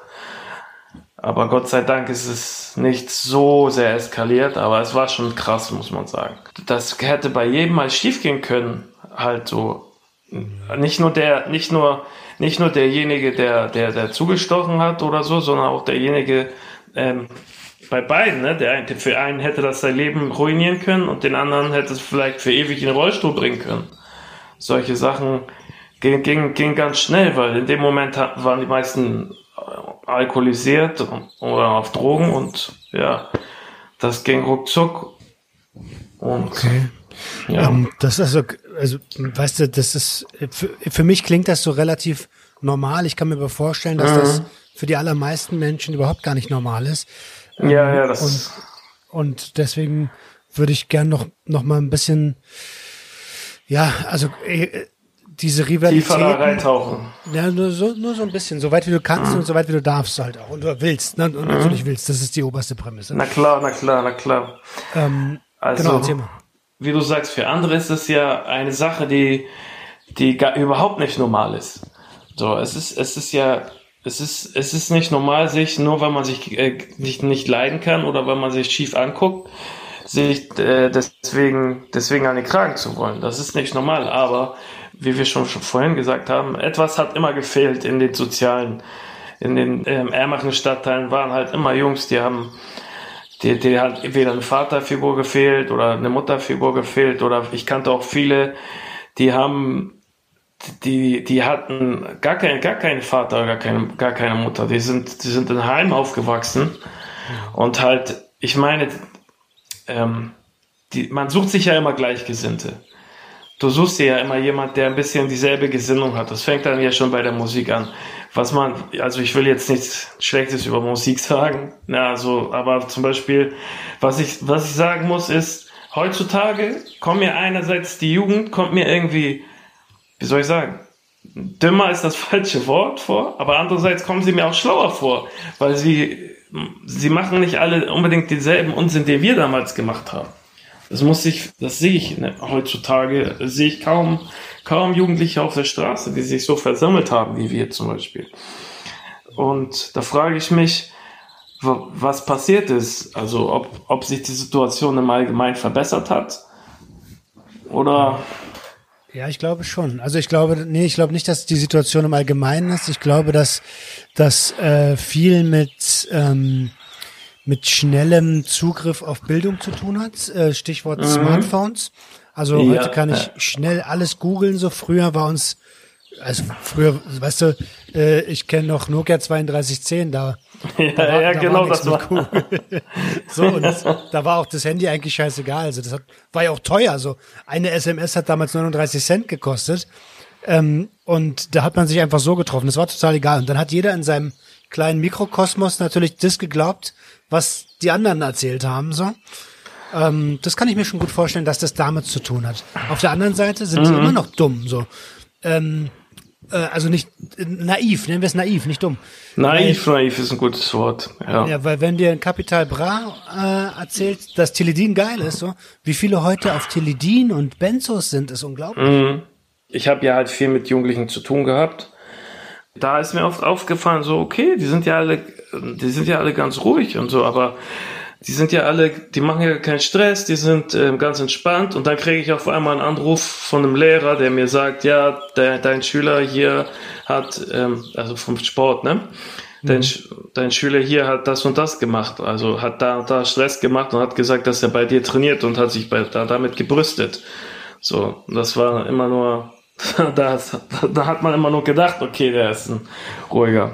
Aber Gott sei Dank ist es nicht so sehr eskaliert, aber es war schon krass, muss man sagen. Das hätte bei jedem mal schiefgehen können, halt so. Nicht nur der, nicht nur, nicht nur derjenige, der, der, der zugestochen hat oder so, sondern auch derjenige, ähm, bei beiden, ne? Der, für einen hätte das sein Leben ruinieren können und den anderen hätte es vielleicht für ewig in den Rollstuhl bringen können. Solche Sachen gingen, gingen, gingen ganz schnell, weil in dem Moment waren die meisten äh, alkoholisiert oder auf Drogen und ja, das ging ruckzuck. Und, okay. Ja. Um, ähm, das ist also, also, weißt du, das ist, für, für mich klingt das so relativ normal. Ich kann mir aber vorstellen, dass mhm. das für die allermeisten Menschen überhaupt gar nicht normal ist. Ja, ähm, ja, das. Und, und deswegen würde ich gern noch, noch mal ein bisschen, ja, also, äh, diese Rivalität. Tiefer reintauchen. Ja, nur so, nur so ein bisschen. So weit wie du kannst mhm. und so weit wie du darfst halt auch. Und du willst, ne? Und mhm. natürlich willst. Das ist die oberste Prämisse. Na klar, na klar, na klar. Ähm, also, genau, wie du sagst, für andere ist es ja eine Sache, die, die gar, überhaupt nicht normal ist. So, es ist, es ist ja es ist, es ist nicht normal, sich, nur weil man sich äh, nicht, nicht leiden kann oder weil man sich schief anguckt, sich äh, deswegen, deswegen an den Kragen zu wollen. Das ist nicht normal, aber wie wir schon, schon vorhin gesagt haben, etwas hat immer gefehlt in den sozialen, in den ähm, ärmeren Stadtteilen waren halt immer Jungs, die haben, die, die hat entweder eine Vaterfigur gefehlt oder eine Mutterfigur gefehlt oder ich kannte auch viele, die haben die, die hatten gar, kein, gar keinen Vater, gar keine, gar keine Mutter. Die sind, die sind in Heim aufgewachsen. Und halt, ich meine, ähm, die, man sucht sich ja immer Gleichgesinnte. du suchst dir ja immer jemand, der ein bisschen dieselbe Gesinnung hat. Das fängt dann ja schon bei der Musik an. Was man, also ich will jetzt nichts Schlechtes über Musik sagen, ja, also, aber zum Beispiel, was ich, was ich sagen muss, ist, heutzutage kommt mir einerseits die Jugend, kommt mir irgendwie, wie soll ich sagen, dümmer ist das falsche Wort vor, aber andererseits kommen sie mir auch schlauer vor, weil sie, sie machen nicht alle unbedingt denselben Unsinn, den wir damals gemacht haben. Das muss ich, das sehe ich ne, heutzutage, sehe ich kaum, kaum Jugendliche auf der Straße, die sich so versammelt haben wie wir zum Beispiel. Und da frage ich mich, was passiert ist, also ob, ob sich die Situation im Allgemeinen verbessert hat oder ja, ich glaube schon. Also ich glaube, nee, ich glaube nicht, dass die Situation im Allgemeinen ist. Ich glaube, dass das äh, viel mit ähm, mit schnellem Zugriff auf Bildung zu tun hat. Äh, Stichwort mhm. Smartphones. Also ja, heute kann ich schnell alles googeln. So früher war uns, also früher, weißt du, äh, ich kenne noch Nokia 3210, da ja, da ja da genau, das war. Cool. so, und das, da war auch das Handy eigentlich scheißegal. Also das hat, war ja auch teuer. So eine SMS hat damals 39 Cent gekostet. Ähm, und da hat man sich einfach so getroffen. Das war total egal. Und dann hat jeder in seinem kleinen Mikrokosmos natürlich das geglaubt, was die anderen erzählt haben. So. Ähm, das kann ich mir schon gut vorstellen, dass das damit zu tun hat. Auf der anderen Seite sind mhm. die immer noch dumm. So. Ähm, äh, also nicht äh, naiv, nennen wir es naiv, nicht dumm. Naiv, weil, naiv ist ein gutes Wort. Ja, ja weil wenn dir ein Kapital Bra äh, erzählt, dass Teledin geil ist, so wie viele heute auf Teledin und Benzos sind, ist unglaublich. Mhm. Ich habe ja halt viel mit Jugendlichen zu tun gehabt. Da ist mir oft aufgefallen, so okay, die sind ja alle, die sind ja alle ganz ruhig und so, aber die sind ja alle, die machen ja keinen Stress, die sind ähm, ganz entspannt und dann kriege ich auf einmal einen Anruf von einem Lehrer, der mir sagt, ja, der, dein Schüler hier hat, ähm, also vom Sport, ne? Dein, mhm. dein Schüler hier hat das und das gemacht, also hat da und da Stress gemacht und hat gesagt, dass er bei dir trainiert und hat sich bei, da, damit gebrüstet. So, das war immer nur, da, da hat man immer nur gedacht, okay, der ist ein ruhiger.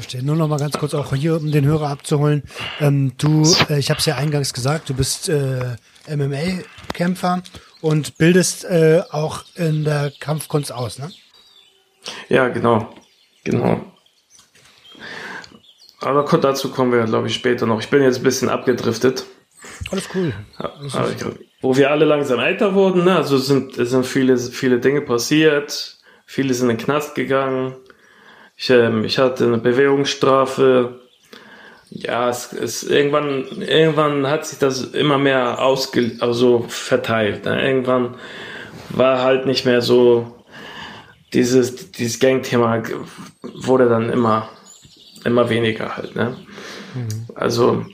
Verstehe. Nur noch mal ganz kurz auch hier, um den Hörer abzuholen. Ähm, du, äh, ich habe es ja eingangs gesagt, du bist äh, MMA-Kämpfer und bildest äh, auch in der Kampfkunst aus, ne? Ja, genau. Genau. Aber dazu kommen wir, glaube ich, später noch. Ich bin jetzt ein bisschen abgedriftet. Alles cool. Alles wo wir alle langsam älter wurden, ne? also sind, sind viele, viele Dinge passiert. Viele sind in den Knast gegangen. Ich, ähm, ich hatte eine Bewährungsstrafe. Ja, es, es irgendwann, irgendwann hat sich das immer mehr ausge, also verteilt. Ne? Irgendwann war halt nicht mehr so dieses, dieses Gang-Thema wurde dann immer, immer weniger halt. Ne? Mhm. Also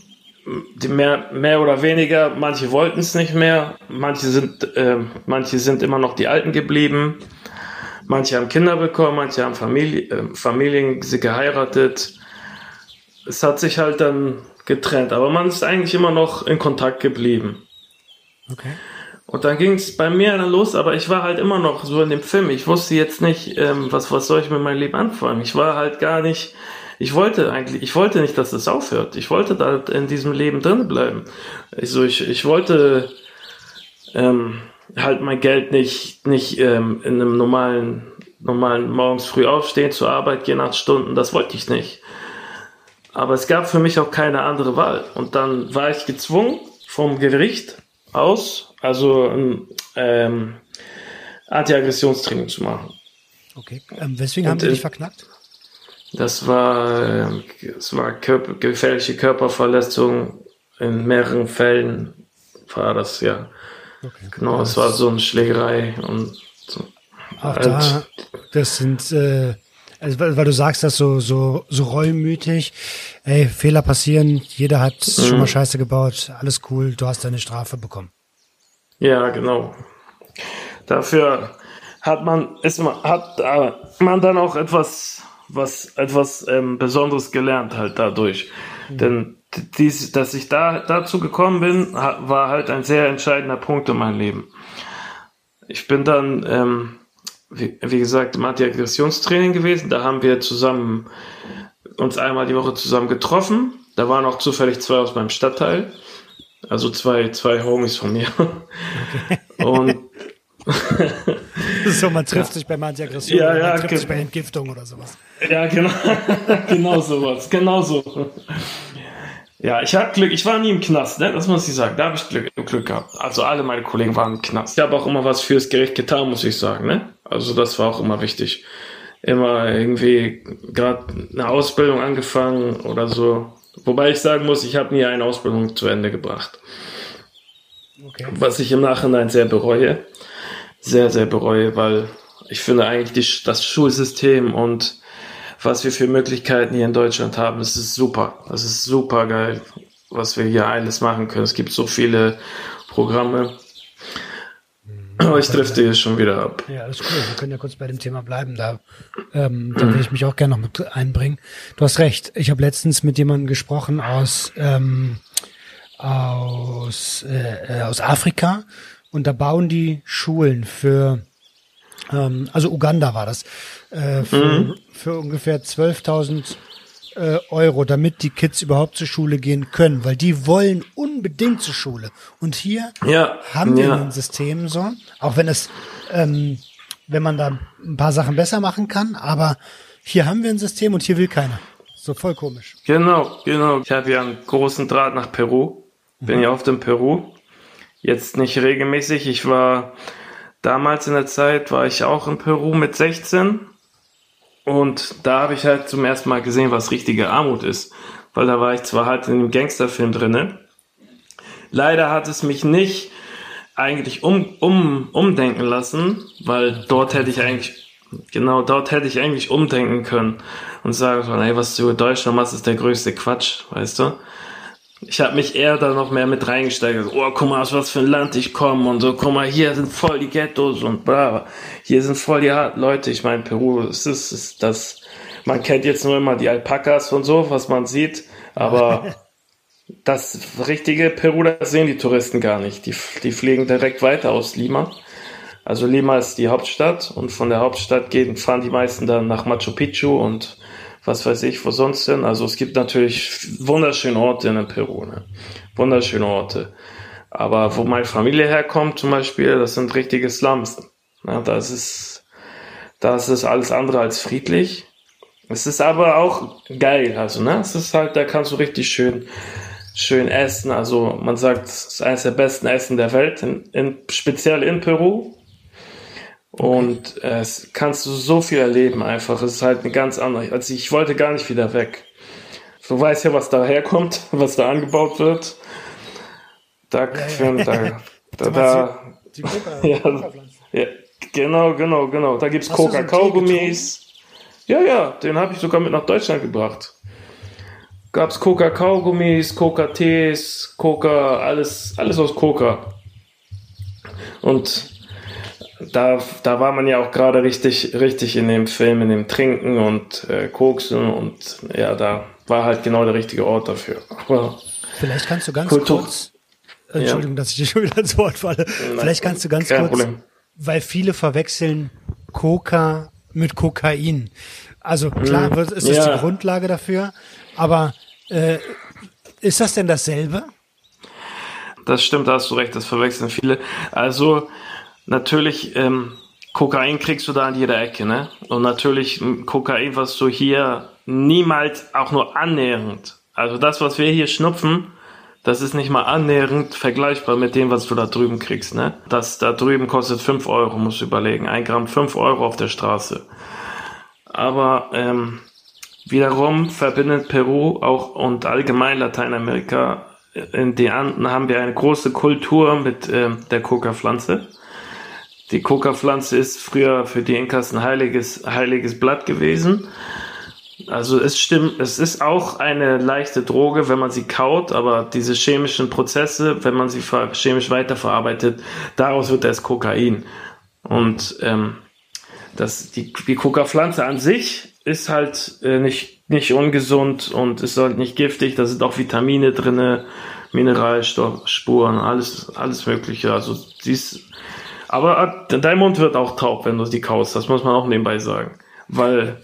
die mehr, mehr oder weniger, manche wollten es nicht mehr, manche sind, äh, manche sind immer noch die Alten geblieben. Manche haben Kinder bekommen, manche haben Familie, äh, Familien sie geheiratet. Es hat sich halt dann getrennt, aber man ist eigentlich immer noch in Kontakt geblieben. Okay. Und dann ging es bei mir dann los, aber ich war halt immer noch so in dem Film. Ich wusste jetzt nicht, ähm, was, was soll ich mit meinem Leben anfangen. Ich war halt gar nicht, ich wollte eigentlich, ich wollte nicht, dass das aufhört. Ich wollte da in diesem Leben drin bleiben. Also ich, ich wollte, ähm, halt mein Geld nicht, nicht ähm, in einem normalen, normalen morgens früh aufstehen, zur Arbeit gehen, acht Stunden, das wollte ich nicht. Aber es gab für mich auch keine andere Wahl. Und dann war ich gezwungen, vom Gericht aus, also ein ähm, Anti-Aggressionstraining zu machen. Okay. Ähm, weswegen Und haben Sie dich verknackt? Das war, äh, das war Körper, gefährliche Körperverletzung in mehreren Fällen war das ja. Okay. Genau, es war so eine Schlägerei und so. Auch halt. da, das sind, äh, also weil, weil, du sagst das so, so, so reumütig, ey, Fehler passieren, jeder hat mhm. schon mal Scheiße gebaut, alles cool, du hast deine Strafe bekommen. Ja, genau. Dafür hat man, ist man, hat äh, man dann auch etwas, was, etwas ähm, Besonderes gelernt halt dadurch. Mhm. Denn dies, dass ich da dazu gekommen bin, war halt ein sehr entscheidender Punkt in meinem Leben. Ich bin dann, ähm, wie, wie, gesagt, im Anti-Aggressionstraining gewesen. Da haben wir zusammen uns einmal die Woche zusammen getroffen. Da waren auch zufällig zwei aus meinem Stadtteil. Also zwei, zwei Homies von mir. Okay. Und so, man trifft ja. sich bei Antiaggression, ja, ja, man trifft sich bei Entgiftung oder sowas. Ja, genau, genau sowas, genau so. Ja, ich habe Glück, ich war nie im Knast, ne? das muss ich sagen, da habe ich Glück, Glück gehabt. Also alle meine Kollegen waren im Knast. Ich habe auch immer was fürs Gericht getan, muss ich sagen. Ne? Also das war auch immer wichtig. Immer irgendwie gerade eine Ausbildung angefangen oder so. Wobei ich sagen muss, ich habe nie eine Ausbildung zu Ende gebracht. Okay. Was ich im Nachhinein sehr bereue. Sehr, sehr bereue, weil ich finde eigentlich die, das Schulsystem und was wir für Möglichkeiten hier in Deutschland haben, das ist super. Das ist super geil, was wir hier alles machen können. Es gibt so viele Programme. Aber ich trifft hier schon wieder ab. Ja, alles cool. Wir können ja kurz bei dem Thema bleiben. Da, ähm, da will ich mich auch gerne noch mit einbringen. Du hast recht. Ich habe letztens mit jemandem gesprochen aus, ähm, aus, äh, aus Afrika und da bauen die Schulen für, ähm, also Uganda war das, äh, für, mhm. für ungefähr 12.000 äh, Euro, damit die Kids überhaupt zur Schule gehen können, weil die wollen unbedingt zur Schule. Und hier ja, haben wir ja. ein System so, auch wenn es, ähm, wenn man da ein paar Sachen besser machen kann, aber hier haben wir ein System und hier will keiner. So voll komisch. Genau, genau. Ich habe ja einen großen Draht nach Peru. Bin mhm. ja oft in Peru. Jetzt nicht regelmäßig. Ich war damals in der Zeit, war ich auch in Peru mit 16 und da habe ich halt zum ersten Mal gesehen, was richtige Armut ist. Weil da war ich zwar halt in einem Gangsterfilm drinne. Leider hat es mich nicht eigentlich um, um, umdenken lassen, weil dort hätte ich eigentlich, genau, dort hätte ich eigentlich umdenken können und sagen können, ey, was du in Deutschland machst, ist der größte Quatsch, weißt du? Ich habe mich eher da noch mehr mit reingesteigert. Oh, guck mal, aus was für ein Land ich komme und so. Guck mal, hier sind voll die Ghettos und bla. Hier sind voll die harten Leute. Ich meine, Peru, es ist, ist das. Man kennt jetzt nur immer die Alpakas und so, was man sieht, aber das richtige Peru, das sehen die Touristen gar nicht. Die, die fliegen direkt weiter aus Lima. Also Lima ist die Hauptstadt und von der Hauptstadt gehen, fahren die meisten dann nach Machu Picchu und was weiß ich, wo sonst denn. Also es gibt natürlich wunderschöne Orte in Peru, ne? wunderschöne Orte. Aber wo meine Familie herkommt zum Beispiel, das sind richtige Slums. Ne? Das ist, das ist alles andere als friedlich. Es ist aber auch geil, also ne, es ist halt, da kannst du richtig schön, schön essen. Also man sagt, es ist eines der besten Essen der Welt, in, in, speziell in Peru. Und äh, es kannst du so viel erleben einfach. Es ist halt eine ganz andere. Also ich wollte gar nicht wieder weg. Du weißt ja, was da herkommt, was da angebaut wird. Da, ja, ja. da, da, da die, die ja, ja, genau, genau, genau. Da gibt's Coca-Kaugummis. Ja, ja, den habe ich sogar mit nach Deutschland gebracht. Gab's Coca-Kaugummis, Coca-Tees, Coca, alles, alles aus Coca. Und da, da war man ja auch gerade richtig, richtig in dem Film, in dem Trinken und äh, Koksen und ja, da war halt genau der richtige Ort dafür. Aber Vielleicht kannst du ganz Kultur kurz, Entschuldigung, ja. dass ich dir schon wieder ins Wort falle. Nein, Vielleicht kannst du ganz kurz, Problem. weil viele verwechseln Coca mit Kokain. Also klar hm, ist das ja. die Grundlage dafür, aber äh, ist das denn dasselbe? Das stimmt, da hast du recht, das verwechseln viele. Also natürlich, ähm, Kokain kriegst du da an jeder Ecke, ne? Und natürlich Kokain, was du hier niemals auch nur annähernd, also das, was wir hier schnupfen, das ist nicht mal annähernd vergleichbar mit dem, was du da drüben kriegst, ne? Das da drüben kostet 5 Euro, musst du überlegen. Ein Gramm 5 Euro auf der Straße. Aber ähm, wiederum verbindet Peru auch und allgemein Lateinamerika in den Anden haben wir eine große Kultur mit ähm, der Coca-Pflanze. Die Coca-Pflanze ist früher für die Inkas ein heiliges, heiliges Blatt gewesen. Also es stimmt, es ist auch eine leichte Droge, wenn man sie kaut, aber diese chemischen Prozesse, wenn man sie chemisch weiterverarbeitet, daraus wird erst Kokain. Und ähm, das, die, die Coca-Pflanze an sich ist halt äh, nicht, nicht ungesund und ist halt nicht giftig. Da sind auch Vitamine drinne, Mineralstoffspuren, alles, alles Mögliche. Also sie ist aber äh, dein Mund wird auch taub, wenn du die kaust. Das muss man auch nebenbei sagen. Weil,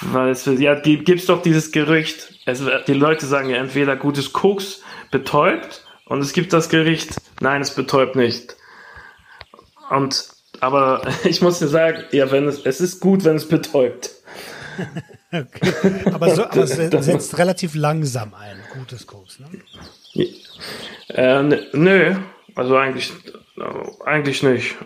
weil es, ja, gibt's doch dieses Gerücht. Es, die Leute sagen ja entweder gutes Koks betäubt und es gibt das Gericht, nein, es betäubt nicht. Und aber ich muss dir sagen, ja, wenn es, es ist gut, wenn es betäubt. okay. Aber, so, aber setzt relativ langsam ein, gutes Koks, ne? Äh, nö, also eigentlich, eigentlich nicht.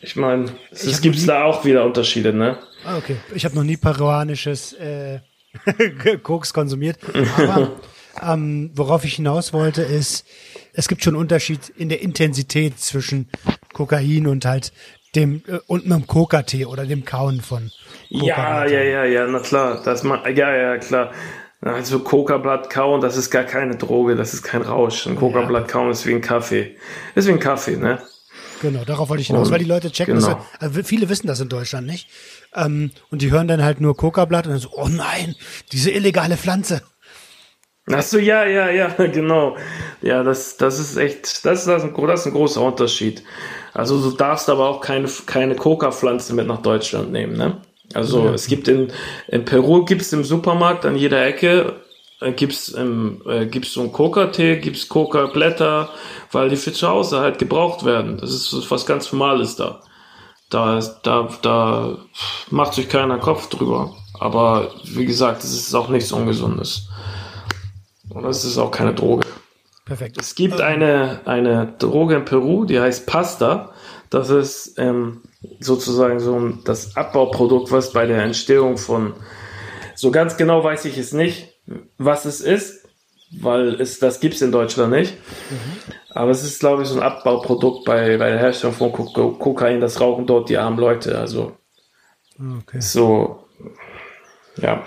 Ich meine, es gibt nie... da auch wieder Unterschiede, ne? Ah, okay. Ich habe noch nie peruanisches äh, Koks konsumiert. Aber ähm, worauf ich hinaus wollte, ist, es gibt schon einen Unterschied in der Intensität zwischen Kokain und halt dem äh, und einem Coca-Tee oder dem Kauen von Coca Ja, ja, ja, ja, na klar, das man, ja, ja, klar. Also Coca-Blatt kauen, das ist gar keine Droge, das ist kein Rausch. Ein Coca-Blatt kauen ist wie ein Kaffee. Ist wie ein Kaffee, ne? Genau, darauf wollte ich hinaus, und, weil die Leute checken, genau. das, also viele wissen das in Deutschland nicht. Ähm, und die hören dann halt nur Coca-Blatt und dann so, oh nein, diese illegale Pflanze. Ach so, ja, ja, ja, genau. Ja, das, das ist echt, das ist, das ein, das ist ein großer Unterschied. Also du darfst aber auch keine, keine Coca-Pflanze mit nach Deutschland nehmen, ne? Also ja. es gibt in, in Peru gibt's im Supermarkt an jeder Ecke äh, gibt's im, äh, gibt's so einen Coca-Tee, gibt's Coca-Blätter, weil die für zu Hause halt gebraucht werden. Das ist was ganz Normales da. Da, da, da macht sich keiner Kopf drüber. Aber wie gesagt, es ist auch nichts Ungesundes. Und es ist auch keine Droge. Perfekt. Es gibt ähm. eine, eine Droge in Peru, die heißt Pasta. Das ist ähm, sozusagen so das Abbauprodukt, was bei der Entstehung von, so ganz genau weiß ich es nicht, was es ist, weil es, das gibt es in Deutschland nicht. Mhm. Aber es ist, glaube ich, so ein Abbauprodukt bei, bei der Herstellung von Kokain. Das rauchen dort die armen Leute. Also okay. so, ja.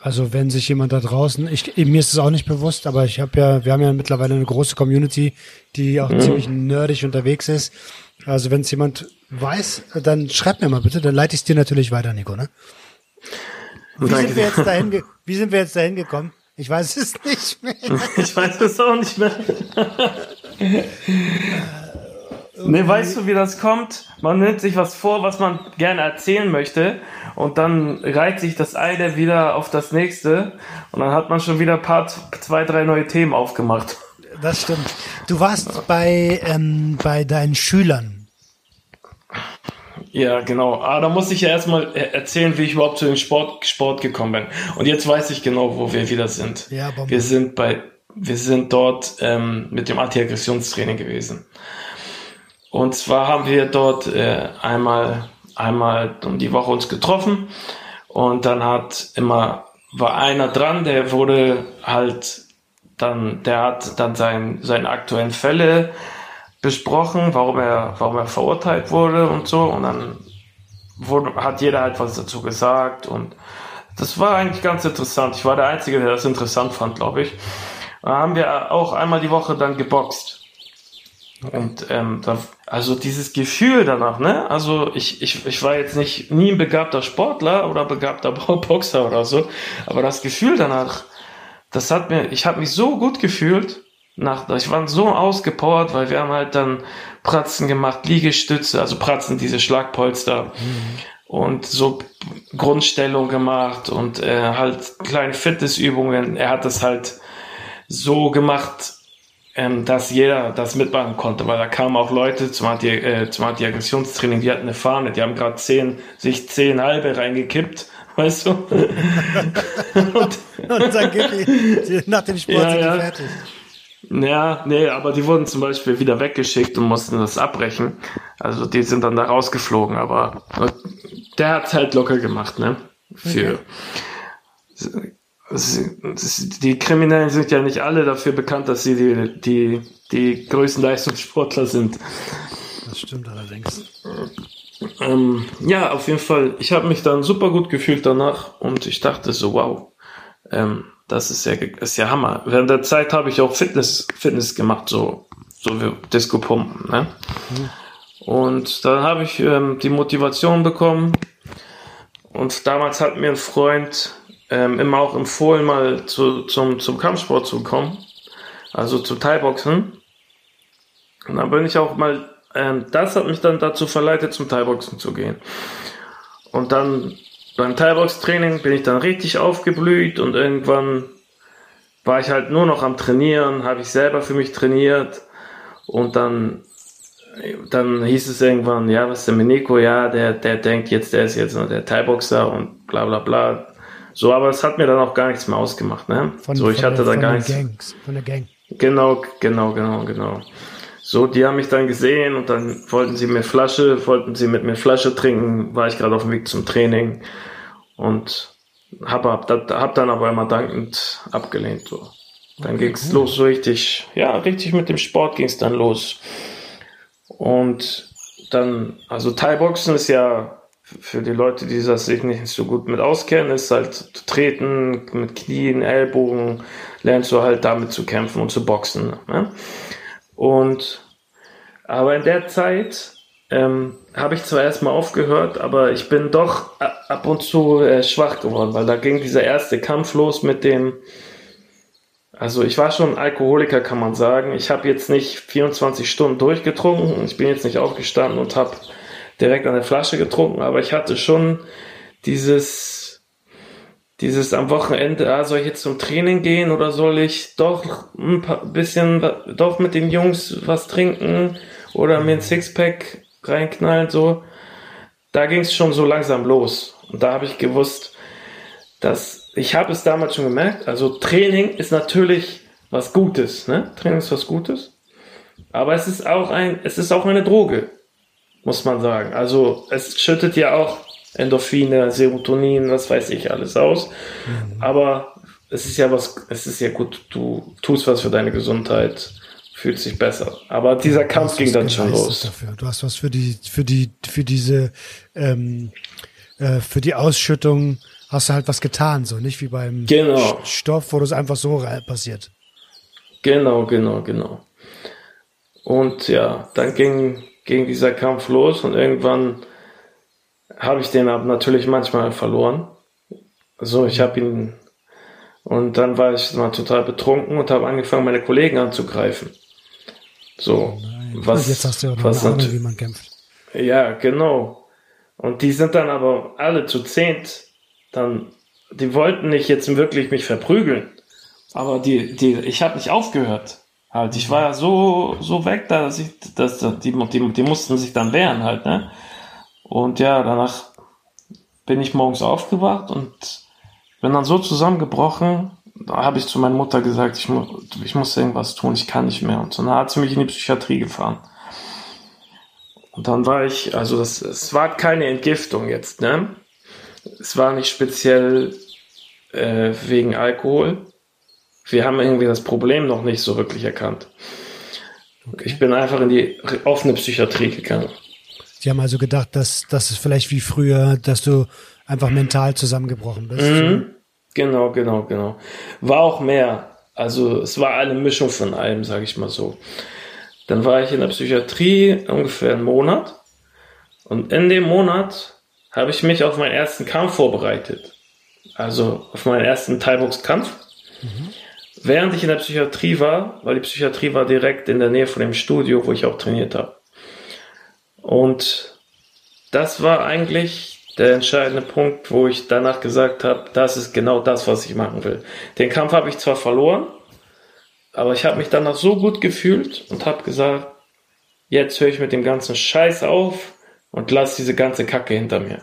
Also wenn sich jemand da draußen, ich, mir ist es auch nicht bewusst, aber ich habe ja, wir haben ja mittlerweile eine große Community, die auch mhm. ziemlich nerdig unterwegs ist. Also wenn es jemand weiß, dann schreib mir mal bitte, dann leite ich es dir natürlich weiter, Nico, ne? Wie sind, wir jetzt dahin wie sind wir jetzt dahin gekommen? Ich weiß es nicht mehr. Ich weiß es auch nicht mehr. nee, weißt du, wie das kommt? Man nimmt sich was vor, was man gerne erzählen möchte und dann reiht sich das eine wieder auf das nächste und dann hat man schon wieder Part zwei, drei neue Themen aufgemacht. Das stimmt. Du warst bei, ähm, bei deinen Schülern ja, genau. Ah, da muss ich ja erstmal erzählen, wie ich überhaupt zu dem Sport, Sport gekommen bin. Und jetzt weiß ich genau, wo wir wieder sind. Ja, Bombe. wir sind bei, wir sind dort ähm, mit dem Anti-Aggressionstraining gewesen. Und zwar haben wir dort äh, einmal, einmal um die Woche uns getroffen und dann hat immer war einer dran, der wurde halt dann, der hat dann sein, seine aktuellen Fälle besprochen, warum er, warum er verurteilt wurde und so. Und dann wurde, hat jeder halt was dazu gesagt. Und das war eigentlich ganz interessant. Ich war der Einzige, der das interessant fand, glaube ich. Da haben wir auch einmal die Woche dann geboxt. Und ähm, da, also dieses Gefühl danach, ne? Also ich, ich, ich war jetzt nicht nie ein begabter Sportler oder begabter Boxer oder so, aber das Gefühl danach, das hat mir, ich habe mich so gut gefühlt nach, ich war so ausgepowert, weil wir haben halt dann Pratzen gemacht, Liegestütze, also Pratzen, diese Schlagpolster mhm. und so Grundstellung gemacht und äh, halt kleine Fitnessübungen. Er hat das halt so gemacht, ähm, dass jeder das mitmachen konnte, weil da kamen auch Leute zum, Anti äh, zum Anti-Aggressionstraining, die hatten eine Fahne, die haben gerade zehn, sich zehn halbe reingekippt weißt du? und, und dann geht die, nach dem Sport ja, sind die ja. fertig. Ja, nee, aber die wurden zum Beispiel wieder weggeschickt und mussten das abbrechen. Also die sind dann da rausgeflogen, aber der hat's halt locker gemacht, ne? Für okay. die Kriminellen sind ja nicht alle dafür bekannt, dass sie die, die, die größten Leistungssportler sind. Das stimmt allerdings. Ähm, ja, auf jeden Fall. Ich habe mich dann super gut gefühlt danach und ich dachte so, wow, ähm, das ist ja, ist ja Hammer. Während der Zeit habe ich auch Fitness, Fitness gemacht, so, so wie Disco Pumpen, ne? Mhm. Und dann habe ich ähm, die Motivation bekommen. Und damals hat mir ein Freund ähm, immer auch empfohlen, mal zu, zum, zum Kampfsport zu kommen. Also zum Thai-Boxen. Und dann bin ich auch mal, ähm, das hat mich dann dazu verleitet, zum Thai-Boxen zu gehen. Und dann beim Thai-Box-Training bin ich dann richtig aufgeblüht und irgendwann war ich halt nur noch am Trainieren, habe ich selber für mich trainiert und dann dann hieß es irgendwann, ja, was ist denn mit Nico? Ja, der, der denkt jetzt, der ist jetzt der Thai-Boxer und bla bla bla. So, aber es hat mir dann auch gar nichts mehr ausgemacht, ne? Von, so, ich hatte da gar nichts. Gangs, von der Gang. Genau, genau, genau, genau. So, die haben mich dann gesehen und dann wollten sie mir Flasche, wollten sie mit mir Flasche trinken, war ich gerade auf dem Weg zum Training und hab, hab, hab dann aber immer dankend abgelehnt. So. Dann Okay, ging's los, so richtig, ja, richtig mit dem Sport ging's dann los. Und dann, also Thai-Boxen ist ja für die Leute, die das sich nicht so gut mit auskennen, ist halt treten mit Knien, Ellbogen, lernst du halt damit zu kämpfen und zu boxen. Ne? Und aber in der Zeit ähm, habe ich zwar erstmal aufgehört, aber ich bin doch ab und zu äh, schwach geworden, weil da ging dieser erste Kampf los mit dem. Also ich war schon Alkoholiker, kann man sagen. Ich habe jetzt nicht 24 Stunden durchgetrunken. Ich bin jetzt nicht aufgestanden und habe direkt an der Flasche getrunken, aber ich hatte schon dieses, dieses am Wochenende, ah, soll ich jetzt zum Training gehen oder soll ich doch ein paar, bisschen, doch mit den Jungs was trinken oder mir ein Sixpack reinknallen, so. Da ging es schon so langsam los. Und da habe ich gewusst, dass ich habe es damals schon gemerkt, also Training ist natürlich was Gutes, ne? Training ist was Gutes. Aber es ist auch ein, es ist auch eine Droge, muss man sagen. Also es schüttet ja auch Endorphine, Serotonin, was weiß ich alles aus. Aber es ist ja was, es ist ja gut, du tust was für deine Gesundheit, fühlst dich besser. Aber dieser Kampf ging dann schon los. Dafür. Du hast was für die, für die, für diese, ähm, äh, für die Ausschüttung hast du halt was getan, so nicht wie beim Genau. Stoff, wo das einfach so passiert. Genau, genau, genau. Und ja, dann ging, ging dieser Kampf los und irgendwann habe ich den aber natürlich manchmal verloren. So, ich habe ihn und dann war ich mal total betrunken und habe angefangen, meine Kollegen anzugreifen. So, was, Und jetzt hast du ja was eine Ahnung, wie man kämpft. ja, genau. Und die sind dann aber alle zu zehnt, dann, die wollten nicht jetzt wirklich mich verprügeln. Aber die, die, ich habe nicht aufgehört. Halt, ich war ja so, so weg, da, dass ich, dass, die, die, die mussten sich dann wehren halt, ne? Und ja, danach bin ich morgens aufgewacht und bin dann so zusammengebrochen, da habe ich zu meiner Mutter gesagt, ich, mu ich muss irgendwas tun, ich kann nicht mehr. Und so, dann hat sie mich in die Psychiatrie gefahren. Und dann war ich, also das, es war keine Entgiftung jetzt, ne? Es war nicht speziell äh, wegen Alkohol. Wir haben irgendwie das Problem noch nicht so wirklich erkannt. Ich bin einfach in die offene Psychiatrie gegangen. Die haben also gedacht, dass, dass es vielleicht wie früher, dass du einfach mental zusammengebrochen bist. Mhm. Genau, genau, genau. War auch mehr. Also es war eine Mischung von allem, sage ich mal so. Dann war ich in der Psychiatrie ungefähr einen Monat. Und in dem Monat habe ich mich auf meinen ersten Kampf vorbereitet. Also auf meinen ersten Thai-Box-Kampf. Während ich in der Psychiatrie war, weil die Psychiatrie war direkt in der Nähe von dem Studio, wo ich auch trainiert habe. Und das war eigentlich der entscheidende Punkt, wo ich danach gesagt habe, das ist genau das, was ich machen will. Den Kampf habe ich zwar verloren, aber ich habe mich danach so gut gefühlt und habe gesagt, jetzt höre ich mit dem ganzen Scheiß auf und lass diese ganze Kacke hinter mir.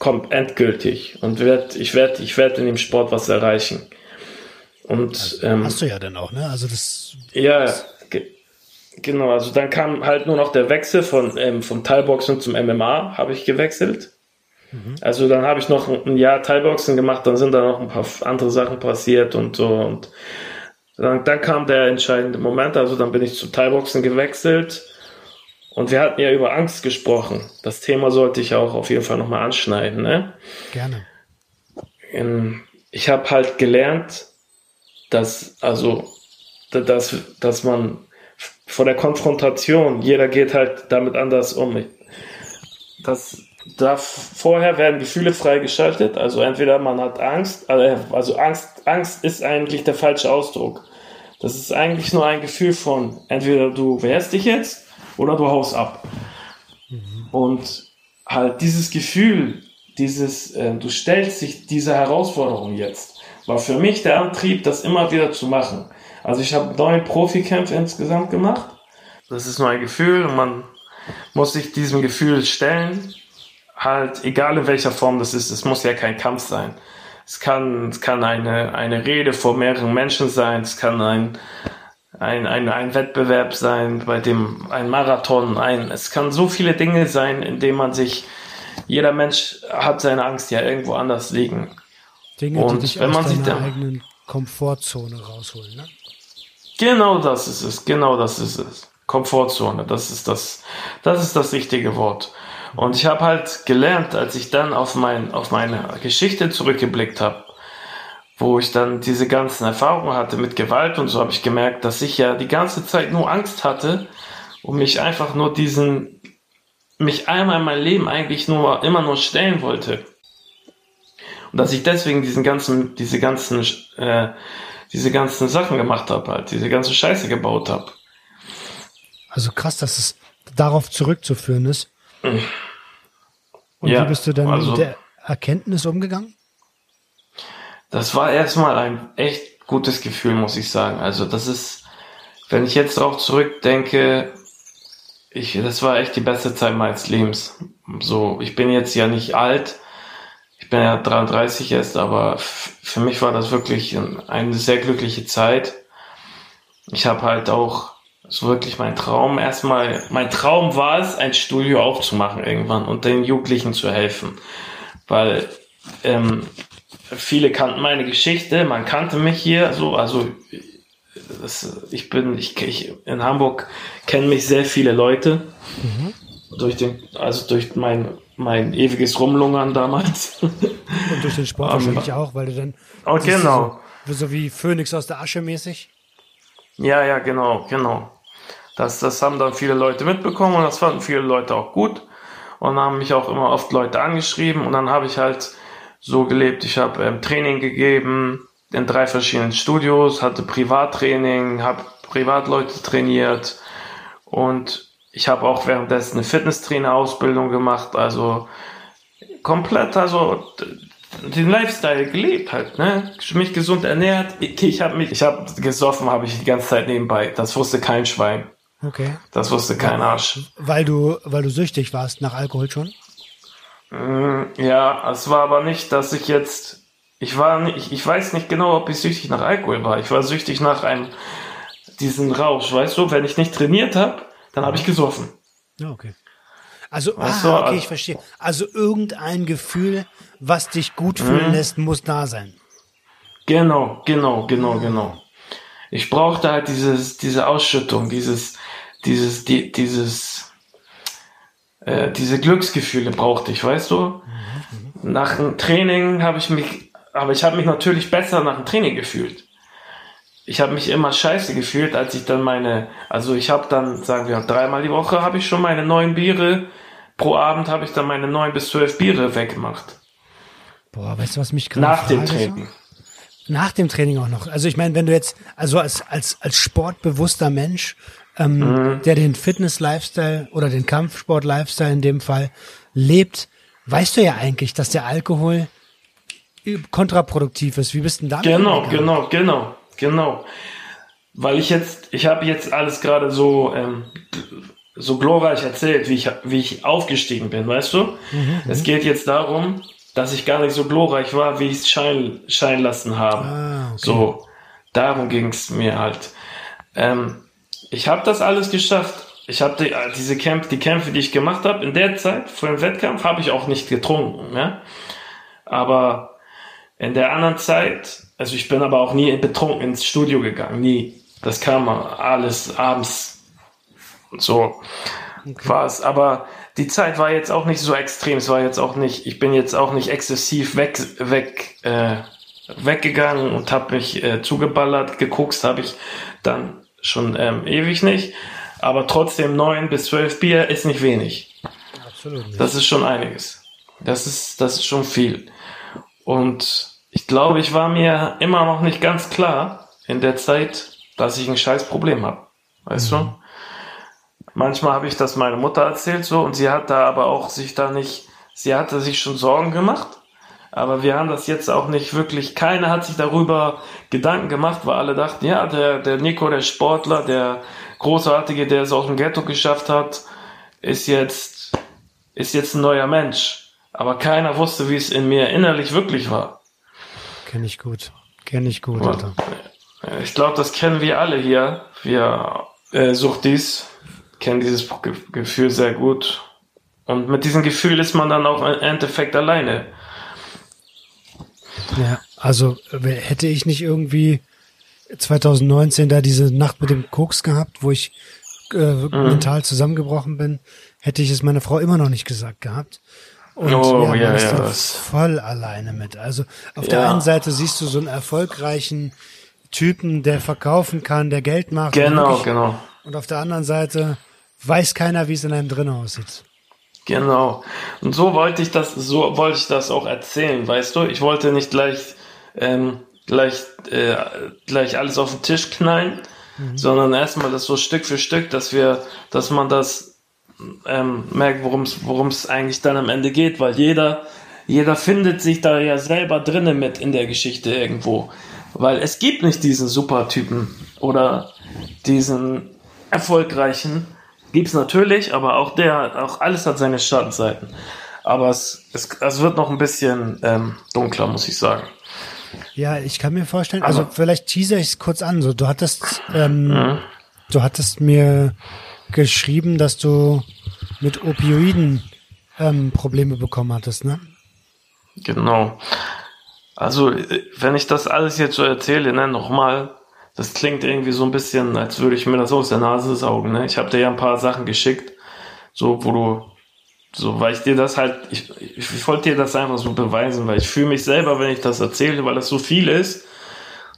Kommt endgültig und werd, ich werde ich werd in dem Sport was erreichen. Und ähm, Hast du ja dann auch, ne? Also das, ja, ge genau. Also dann kam halt nur noch der Wechsel von ähm, vom Thai-Boxen zum MMA, habe ich gewechselt. Also dann habe ich noch ein Jahr Thai-Boxen gemacht, dann sind da noch ein paar andere Sachen passiert und so. Und dann, dann kam der entscheidende Moment. Also dann bin ich zu Thai-Boxen gewechselt. Und wir hatten ja über Angst gesprochen. Das Thema sollte ich auch auf jeden Fall nochmal anschneiden. Ne? gerne. in, ich habe halt gelernt, dass also da- dass, dass man vor der Konfrontation, jeder geht halt damit anders um. Das da vorher werden Gefühle freigeschaltet, also entweder man hat Angst, äh, also Angst, Angst ist eigentlich der falsche Ausdruck. Das ist eigentlich nur ein Gefühl von entweder du wehrst dich jetzt oder du haust ab. Und halt dieses Gefühl, dieses, äh, du stellst dich dieser Herausforderung jetzt, war für mich der Antrieb, das immer wieder zu machen. Also ich habe neun Profikämpfe insgesamt gemacht das ist nur ein Gefühl und man muss sich diesem Gefühl stellen. Halt, egal in welcher Form das ist, es muss ja kein Kampf sein. Es kann, es kann eine, eine Rede vor mehreren Menschen sein, es kann ein, ein, ein, ein Wettbewerb sein, bei dem ein Marathon, ein, es kann so viele Dinge sein, in denen man sich, jeder Mensch hat seine Angst ja irgendwo anders liegen. Dinge, und die dich wenn aus man deiner eigenen Komfortzone rausholen, ne? Genau das ist es, genau das ist es. Komfortzone, das ist das, das ist das richtige Wort. Und ich habe halt gelernt, als ich dann auf mein, auf meine Geschichte zurückgeblickt habe, wo ich dann diese ganzen Erfahrungen hatte mit Gewalt und so, habe ich gemerkt, dass ich ja die ganze Zeit nur Angst hatte und mich einfach nur diesen, mich einmal in mein Leben eigentlich nur immer nur stellen wollte. Und dass ich deswegen diesen ganzen, diese ganzen, äh, diese ganzen Sachen gemacht habe, halt, diese ganze Scheiße gebaut habe. Also krass, dass es darauf zurückzuführen ist. Und ja, wie bist du dann also, mit der Erkenntnis umgegangen? Das war erstmal ein echt gutes Gefühl, muss ich sagen. Also das ist, wenn ich jetzt darauf zurückdenke, ich, das war echt die beste Zeit meines Lebens. So, ich bin jetzt ja nicht alt, bin ja 33 erst, aber für mich war das wirklich eine sehr glückliche Zeit. Ich habe halt auch so wirklich mein Traum erstmal, mein Traum war es, ein Studio aufzumachen irgendwann und den Jugendlichen zu helfen. Weil ähm, viele kannten meine Geschichte, man kannte mich hier so, also das, ich bin, ich, ich in Hamburg kennen mich sehr viele Leute. Mhm. Durch den, also durch mein mein ewiges Rumlungern damals. Und durch den Sport wahrscheinlich auch, weil du dann. Oh, genau. So, so, wie Phönix aus der Asche mäßig. Ja, ja, genau, genau. Das, das haben dann viele Leute mitbekommen und das fanden viele Leute auch gut und haben mich auch immer oft Leute angeschrieben und dann habe ich halt so gelebt. Ich habe ähm, Training gegeben in drei verschiedenen Studios, hatte Privattraining, habe Privatleute trainiert und ich habe auch währenddessen eine Fitnesstrainer-Ausbildung gemacht, also komplett, also den Lifestyle gelebt halt, ne? Mich gesund ernährt. Ich, ich habe mich, ich habe gesoffen, habe ich die ganze Zeit nebenbei. Das wusste kein Schwein. Okay. Das wusste kein Arsch. Weil du, weil du süchtig warst nach Alkohol schon? Mm, ja, es war aber nicht, dass ich jetzt, ich war nicht, ich weiß nicht genau, ob ich süchtig nach Alkohol war. Ich war süchtig nach einem, diesen Rausch, weißt du, wenn ich nicht trainiert habe, dann habe ich gesoffen. Ja, okay. Also, weißt ah, okay, ich verstehe. Also irgendein Gefühl, was dich gut fühlen mhm. lässt, muss da sein. Genau, genau, genau, genau. Ich brauchte halt dieses, diese Ausschüttung, dieses, dieses, die, dieses, äh, diese Glücksgefühle brauchte ich, weißt du? Mhm, mhm. nach dem Training habe ich mich, aber ich habe mich natürlich besser nach dem Training gefühlt ich habe mich immer scheiße gefühlt, als ich dann meine, also ich habe dann, sagen wir, dreimal die Woche habe ich schon meine neun Biere, pro Abend habe ich dann meine neun bis zwölf Biere weggemacht. Boah, weißt du, was mich gerade Nach dem Training. Nach dem Training auch noch. Also ich meine, wenn du jetzt, also als, als, als sportbewusster Mensch, ähm, mhm. der den Fitness-Lifestyle oder den Kampfsport-Lifestyle in dem Fall lebt, weißt du ja eigentlich, dass der Alkohol kontraproduktiv ist. Wie bist du denn da? Genau, genau, genau. Genau. Weil ich jetzt, ich habe jetzt alles gerade so, ähm, so glorreich erzählt, wie ich, wie ich aufgestiegen bin, weißt du? Mhm, es geht jetzt darum, dass ich gar nicht so glorreich war, wie ich es scheinen, scheinen lassen habe. Ah, okay. So, darum ging es mir halt. Ähm, ich habe das alles geschafft. Ich habe die, diese Kämpfe, die Kämpfe, die ich gemacht habe, in der Zeit vor dem Wettkampf, habe ich auch nicht getrunken. Ja? Aber in der anderen Zeit also ich bin aber auch nie betrunken ins Studio gegangen, nie. Das kam alles abends so okay. war es. Aber die Zeit war jetzt auch nicht so extrem. Es war jetzt auch nicht, ich bin jetzt auch nicht exzessiv weg, weg, äh, weggegangen und habe mich äh, zugeballert. Geguckt habe ich dann schon ähm, ewig nicht. Aber trotzdem neun bis zwölf Bier ist nicht wenig. Absolut nicht. Das ist schon einiges. Das ist, das ist schon viel. Und ich glaube, ich war mir immer noch nicht ganz klar in der Zeit, dass ich ein scheiß Problem habe. Weißt mhm. du? Manchmal habe ich das meiner Mutter erzählt so und sie hat da aber auch sich da nicht, sie hatte sich schon Sorgen gemacht, Aber wir haben das jetzt auch nicht wirklich, keiner hat sich darüber Gedanken gemacht, weil alle dachten, ja, der, der Nico, der Sportler, der Großartige, der es aus dem Ghetto geschafft hat, ist jetzt, ist jetzt ein neuer Mensch. Aber keiner wusste, wie es in mir innerlich wirklich war. Kenn ich gut. Kenn ich gut, Alter. Ich glaube, das kennen wir alle hier. Wir äh, Suchtis kennen dieses Gefühl sehr gut. Und mit diesem Gefühl ist man dann auch im Endeffekt alleine. Ja, also hätte ich nicht irgendwie 2019 da diese Nacht mit dem Koks gehabt, wo ich äh, mhm. mental zusammengebrochen bin, hätte ich es meiner Frau immer noch nicht gesagt gehabt. Und oh, ja, ja, das voll alleine mit. Also auf ja. der einen Seite siehst du so einen erfolgreichen Typen, der verkaufen kann, der Geld macht. Genau, wirklich, genau. Und auf der anderen Seite weiß keiner, wie es in einem drin aussieht. Genau. Und so wollte ich das, so wollte ich das auch erzählen, weißt du? Ich wollte nicht gleich, ähm, gleich, äh, gleich alles auf den Tisch knallen, mhm. sondern erstmal das so Stück für Stück, dass wir, dass man das ähm, merkt, worum es, es eigentlich dann am Ende geht, weil jeder, jeder findet sich da ja selber drinnen mit in der Geschichte irgendwo. Weil es gibt nicht diesen Supertypen oder diesen erfolgreichen, gibt's natürlich, aber auch der, auch alles hat seine Schattenseiten. Aber es, es, es wird noch ein bisschen ähm, dunkler, muss ich sagen. Ja, ich kann mir vorstellen, also aber, vielleicht teaser ich es kurz an. So, du hattest, ähm, mhm. du hattest mir geschrieben, dass du mit Opioiden ähm, Probleme bekommen hattest, ne? Genau. Also, wenn ich das alles jetzt so erzähle, ne, nochmal, das klingt irgendwie so ein bisschen, als würde ich mir das aus der Nase saugen. Ne? Ich habe dir ja ein paar Sachen geschickt, so wo du, so weil ich dir das halt, ich, ich, wollte dir das einfach so beweisen, weil ich fühle mich selber, wenn ich das erzähle, weil das so viel ist,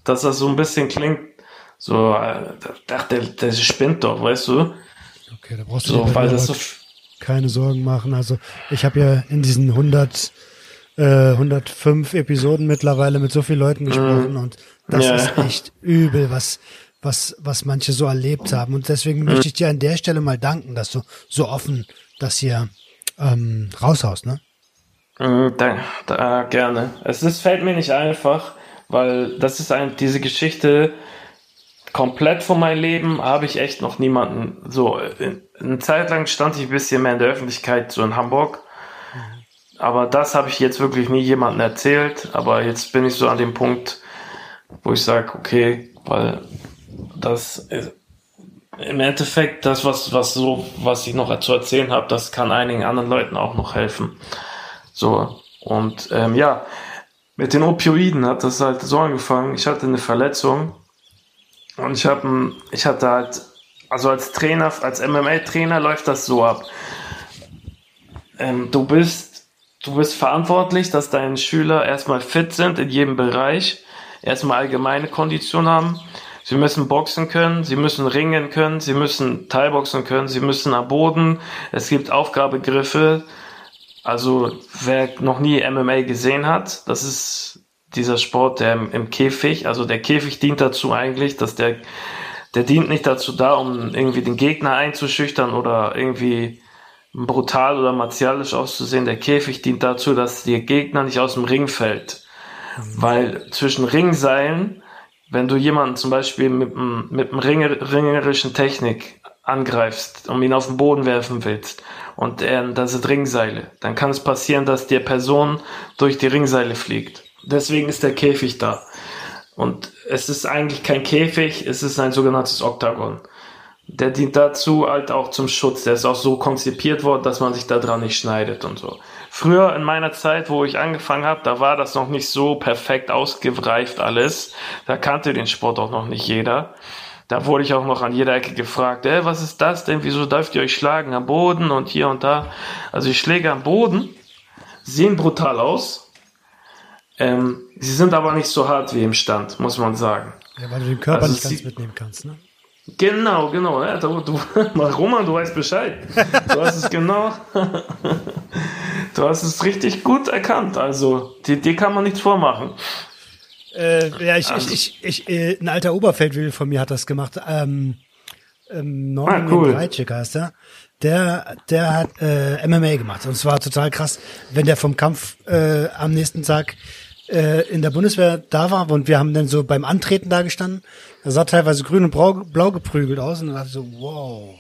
dass das so ein bisschen klingt, so, äh, der, der, der spinnt doch, weißt du? Okay, da brauchst du so, das so keine Sorgen machen. Also ich habe ja in diesen 100 äh, 105 Episoden mittlerweile mit so vielen Leuten gesprochen mm. und das ja. ist echt übel, was, was, was manche so erlebt haben. Und deswegen möchte ich dir an der Stelle mal danken, dass du so offen das hier ähm, raushaust, ne? Mhm, da, da, gerne. Es ist, fällt mir nicht einfach, weil das ist ein, diese Geschichte komplett von meinem Leben habe ich echt noch niemanden so. In, eine Zeit lang stand ich ein bisschen mehr in der Öffentlichkeit, so in Hamburg. Aber das habe ich jetzt wirklich nie jemandem erzählt. Aber jetzt bin ich so an dem Punkt, wo ich sage, okay, weil das ist, im Endeffekt das, was, was so, was ich noch zu erzählen habe, das kann einigen anderen Leuten auch noch helfen. So, und ähm, ja, mit den Opioiden hat das halt so angefangen. Ich hatte eine Verletzung und ich habe, ich hatte halt, also als Trainer, als MMA-Trainer läuft das so ab. Ähm, du bist, du bist verantwortlich, dass deine Schüler erstmal fit sind in jedem Bereich erstmal allgemeine Kondition haben. Sie müssen boxen können, sie müssen ringen können, sie müssen Teilboxen können, sie müssen am Boden. Es gibt Aufgabegriffe. Also wer noch nie MMA gesehen hat, das ist dieser Sport, der im, im Käfig, also der Käfig dient dazu eigentlich, dass der, der dient nicht dazu da, um irgendwie den Gegner einzuschüchtern oder irgendwie brutal oder martialisch auszusehen. Der Käfig dient dazu, dass der Gegner nicht aus dem Ring fällt. Weil zwischen Ringseilen, wenn du jemanden zum Beispiel mit, mit einem Ringer, ringerischen Technik angreifst, um ihn auf den Boden werfen willst, und er, das sind Ringseile, dann kann es passieren, dass die Person durch die Ringseile fliegt. Deswegen ist der Käfig da. Und es ist eigentlich kein Käfig, es ist ein sogenanntes Oktagon. Der dient dazu halt auch zum Schutz. Der ist auch so konzipiert worden, dass man sich da dran nicht schneidet und so. Früher in meiner Zeit, wo ich angefangen habe, da war das noch nicht so perfekt ausgereift alles. Da kannte den Sport auch noch nicht jeder. Da wurde ich auch noch an jeder Ecke gefragt, ey, was ist das denn? Wieso dürft ihr euch schlagen am Boden und hier und da? Also die Schläge am Boden sehen brutal aus. Ähm, sie sind aber nicht so hart wie im Stand, muss man sagen. Ja, weil du den Körper also nicht ganz mitnehmen kannst, ne? Genau, genau. Ja, du, du, Roman, du weißt Bescheid. Du hast es genau. Du hast es richtig gut erkannt. Also, die, die kann man nichts vormachen. Äh, ja, ich, also. ich, ich, ich, äh, ein alter Oberfeldwebel von mir hat das gemacht. Ähm, ähm, Norman ah, cool. heißt er. Der, der hat äh, MMA gemacht und zwar total krass, wenn der vom Kampf äh, am nächsten Tag äh, in der Bundeswehr da war und wir haben dann so beim Antreten da gestanden. Er sah teilweise grün und blau, blau geprügelt aus und dann dachte ich so, wow.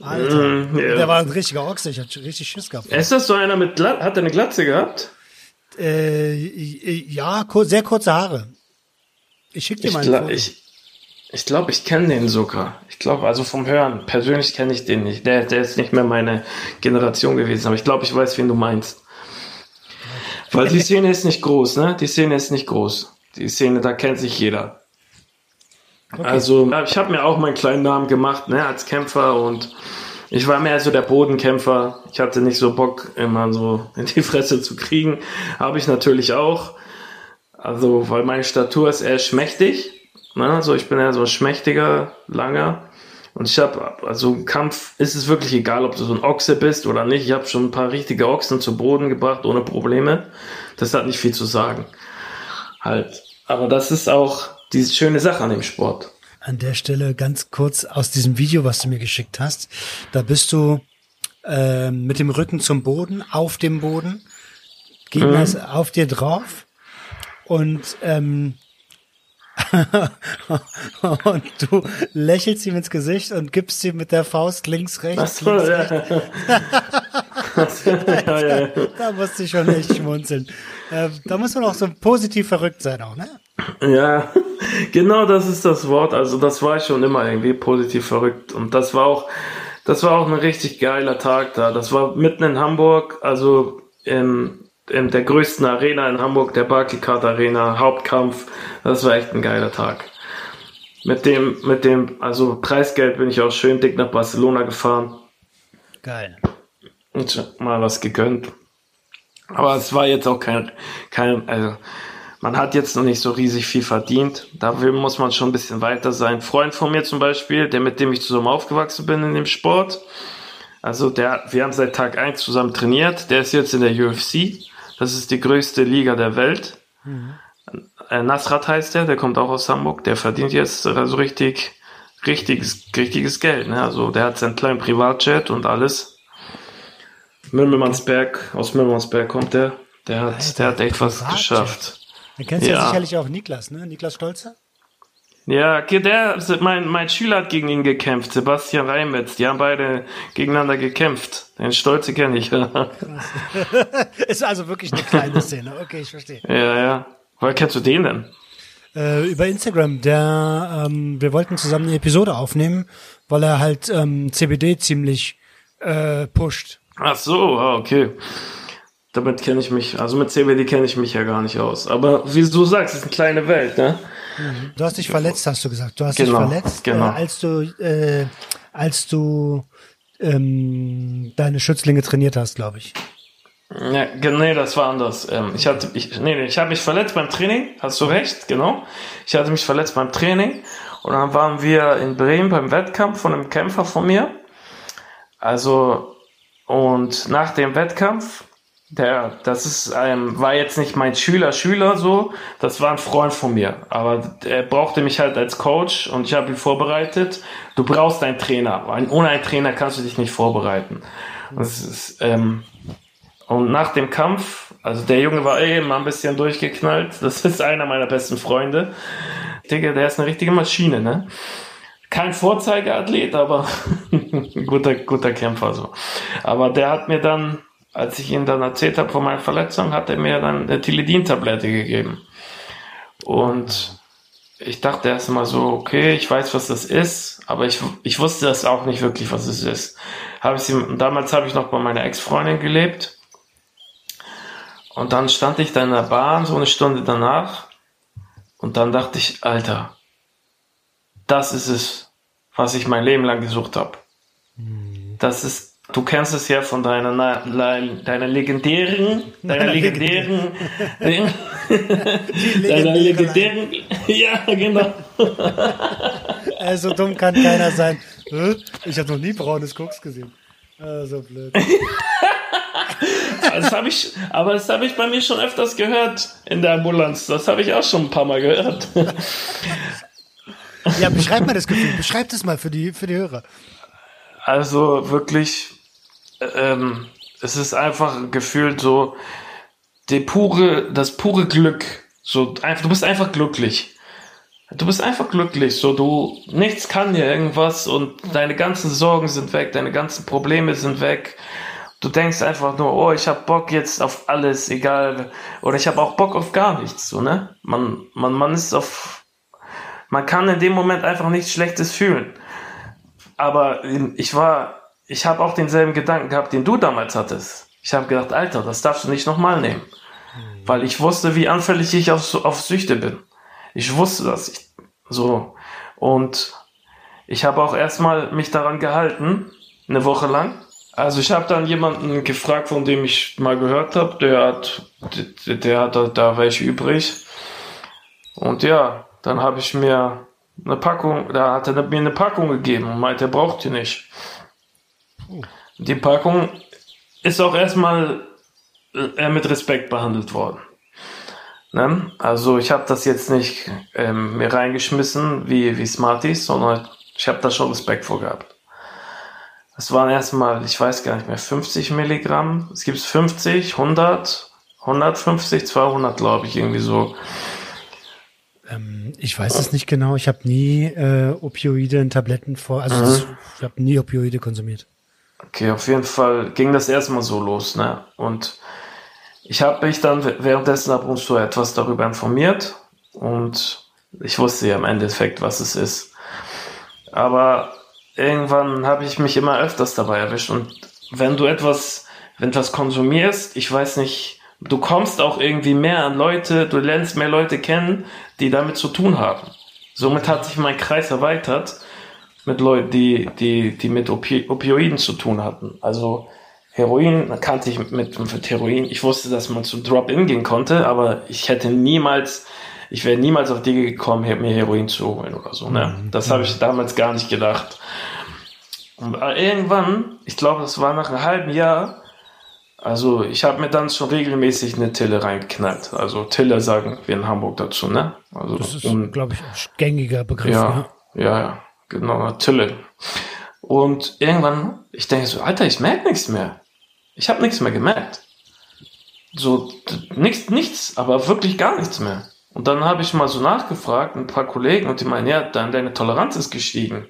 Alter, mm, yeah. der war ein richtiger Ochse, ich hatte richtig Schiss gehabt. Ist das so einer mit Glatze? Hat er eine Glatze gehabt? Äh, ja, sehr kurze Haare. Ich schick dir mal ein Foto. Ich, ich glaube, ich kenne den sogar. Ich glaube, also vom Hören. Persönlich kenne ich den nicht. Der, der ist nicht mehr meine Generation gewesen. Aber ich glaube, ich weiß, wen du meinst. Weil die Szene ist nicht groß, ne? Die Szene ist nicht groß. Die Szene, da kennt sich jeder. Okay. Also, ich habe mir auch meinen kleinen Namen gemacht, ne, als Kämpfer und ich war mehr so der Bodenkämpfer. Ich hatte nicht so Bock, immer so in die Fresse zu kriegen. Habe ich natürlich auch. Also, weil meine Statur ist eher schmächtig. Ne? Also, ich bin eher so ein schmächtiger, langer. Und ich habe, also im Kampf ist es wirklich egal, ob du so ein Ochse bist oder nicht. Ich habe schon ein paar richtige Ochsen zu Boden gebracht, ohne Probleme. Das hat nicht viel zu sagen. Halt. Aber das ist auch diese schöne Sache an dem Sport an der Stelle ganz kurz aus diesem Video, was du mir geschickt hast. Da bist du äh, mit dem Rücken zum Boden, auf dem Boden, Gegner mhm. auf dir drauf und ähm, und du lächelst ihm ins Gesicht und gibst ihm mit der Faust links, rechts, links, ja. rechts. ja, ja, da musste ich schon echt schmunzeln. Äh, da muss man auch so positiv verrückt sein auch, ne? Ja, genau das ist das Wort. Also das war ich schon immer irgendwie positiv verrückt. Und das war auch, das war auch ein richtig geiler Tag da. Das war mitten in Hamburg, also in, in der größten Arena in Hamburg, der Barclaycard Arena, Hauptkampf. Das war echt ein geiler Tag. Mit dem, mit dem, also Preisgeld bin ich auch schön dick nach Barcelona gefahren. Geil. Und mal was gegönnt. Aber es war jetzt auch kein, kein, also man hat jetzt noch nicht so riesig viel verdient. Dafür muss man schon ein bisschen weiter sein. Ein Freund von mir zum Beispiel, der mit dem ich zusammen aufgewachsen bin in dem Sport, also der, wir haben seit Tag eins zusammen trainiert. Der ist jetzt in der UFC. Das ist die größte Liga der Welt. Mhm. Äh, Nasrat heißt der, der kommt auch aus Hamburg. Der verdient jetzt also richtig, richtiges, richtiges Geld. Ne? Also der hat seinen kleinen Privatjet und alles. Mümmelmannsberg, aus Mümmelmannsberg kommt der. Der hat, der hat echt was geschafft. Dann kennst du ja. ja sicherlich auch Niklas, ne? Niklas Stolzer? Ja, der, mein, mein Schüler hat gegen ihn gekämpft, Sebastian Reimetz. Die haben beide gegeneinander gekämpft. Den Stolze kenne ich. ist also wirklich eine kleine Szene. Okay, ich verstehe. Ja, ja. Woher kennst du den denn? Äh, über Instagram. Der, ähm, wir wollten zusammen eine Episode aufnehmen, weil er halt ähm, CBD ziemlich äh, pusht. Ach so, ah, okay damit kenne ich mich, also mit CBD kenne ich mich ja gar nicht aus. Aber wie du sagst, es ist eine kleine Welt, ne? Mhm. Du hast dich verletzt, hast du gesagt. Du hast genau, dich verletzt, genau. Äh, als du, äh, als du ähm, deine Schützlinge trainiert hast, glaube ich. Ja, nee, das war anders. Ähm, ich hatte, ich, nee, ich habe mich verletzt beim Training. Hast du recht, genau. Ich hatte mich verletzt beim Training und dann waren wir in Bremen beim Wettkampf von einem Kämpfer von mir. Also und nach dem Wettkampf der, das ist, ähm, war jetzt nicht mein Schüler, Schüler so, das war ein Freund von mir. Aber er brauchte mich halt als Coach und ich habe ihn vorbereitet. Du brauchst einen Trainer. Ohne einen Trainer kannst du dich nicht vorbereiten. Das ist, ähm, und nach dem Kampf, also der Junge war eh immer ein bisschen durchgeknallt. Das ist einer meiner besten Freunde. Digga, der ist eine richtige Maschine, ne? Kein Vorzeigeathlet, aber guter, guter Kämpfer so. Aber der hat mir dann als ich ihm dann erzählt habe von meiner Verletzung, hat er mir dann eine Tilidin-Tablette gegeben. Und ich dachte erst mal so, okay, ich weiß, was das ist, aber ich, ich wusste das auch nicht wirklich, was es ist. Hab ich sie, damals habe ich noch bei meiner Ex-Freundin gelebt. Und dann stand ich da in der Bahn, so eine Stunde danach. Und dann dachte ich, Alter, das ist es, was ich mein Leben lang gesucht habe. Mhm. Das ist Du kennst es ja von deiner, deiner legendären, deiner legendären, deiner legendären, ja, genau. Also dumm kann keiner sein. Ich habe noch nie braunes Koks gesehen. Also blöd. das habe ich, aber das habe ich bei mir schon öfters gehört in der Ambulanz. Das habe ich auch schon ein paar Mal gehört. Ja, beschreib mal das Gefühl. Beschreib das mal für die, für die Hörer. Also wirklich, ähm, es ist einfach ein Gefühl so, die pure, das pure Glück. So, einfach, du bist einfach glücklich. Du bist einfach glücklich, so du, nichts kann dir irgendwas und deine ganzen Sorgen sind weg, deine ganzen Probleme sind weg. Du denkst einfach nur, oh, ich hab Bock jetzt auf alles, egal, oder ich hab auch Bock auf gar nichts, so, ne? Man, man, man ist auf, man kann in dem Moment einfach nichts Schlechtes fühlen. Aber ich war, ich habe auch denselben Gedanken gehabt, den du damals hattest. Ich habe gedacht, Alter, das darfst du nicht nochmal nehmen. Weil ich wusste, wie anfällig ich auf, auf Süchte bin. Ich wusste das. Ich, so. Und ich habe auch erstmal mich daran gehalten, eine Woche lang. Also ich habe dann jemanden gefragt, von dem ich mal gehört habe, der hat, der, der hat da, da welche übrig. Und ja, dann habe ich mir eine Packung, da hat er mir eine Packung gegeben und meinte, er braucht die nicht. Die Packung ist auch erstmal äh, mit Respekt behandelt worden. Ne? Also ich habe das jetzt nicht ähm, mir reingeschmissen wie, wie Smarties, sondern ich habe da schon Respekt vor gehabt. Es waren erstmal, ich weiß gar nicht mehr, 50 Milligramm. Es gibt 50, 100, 150, 200, glaube ich, irgendwie so. Ähm, ich weiß es nicht genau. Ich habe nie äh, Opioide in Tabletten vor. Also mhm. das, ich habe nie Opioide konsumiert. Okay, auf jeden Fall ging das erstmal so los, ne? Und ich habe mich dann währenddessen ab und zu etwas darüber informiert und ich wusste ja im Endeffekt, was es ist. Aber irgendwann habe ich mich immer öfters dabei erwischt und wenn du etwas, wenn du etwas konsumierst, ich weiß nicht, du kommst auch irgendwie mehr an Leute, du lernst mehr Leute kennen, die damit zu tun haben. Somit hat sich mein Kreis erweitert mit Leuten, die, die, die mit Opi Opioiden zu tun hatten. Also Heroin kannte ich mit, mit Heroin. Ich wusste, dass man zu Drop-In gehen konnte, aber ich hätte niemals, ich wäre niemals auf die gekommen, mir Heroin zu holen oder so. Ne? Mhm. Das habe ich damals gar nicht gedacht. Und irgendwann, ich glaube, das war nach einem halben Jahr, also ich habe mir dann schon regelmäßig eine Tille reingeknallt. Also Tille sagen wir in Hamburg dazu, ne? Also das ist, um, glaube ich, ein gängiger Begriff. Ja, ja, ja, ja genau, Tille. Und irgendwann, ich denke so, Alter, ich merke nichts mehr. Ich habe nichts mehr gemerkt. So, nichts, nichts, aber wirklich gar nichts mehr. Und dann habe ich mal so nachgefragt, ein paar Kollegen, und die meinen, ja, dann deine Toleranz ist gestiegen.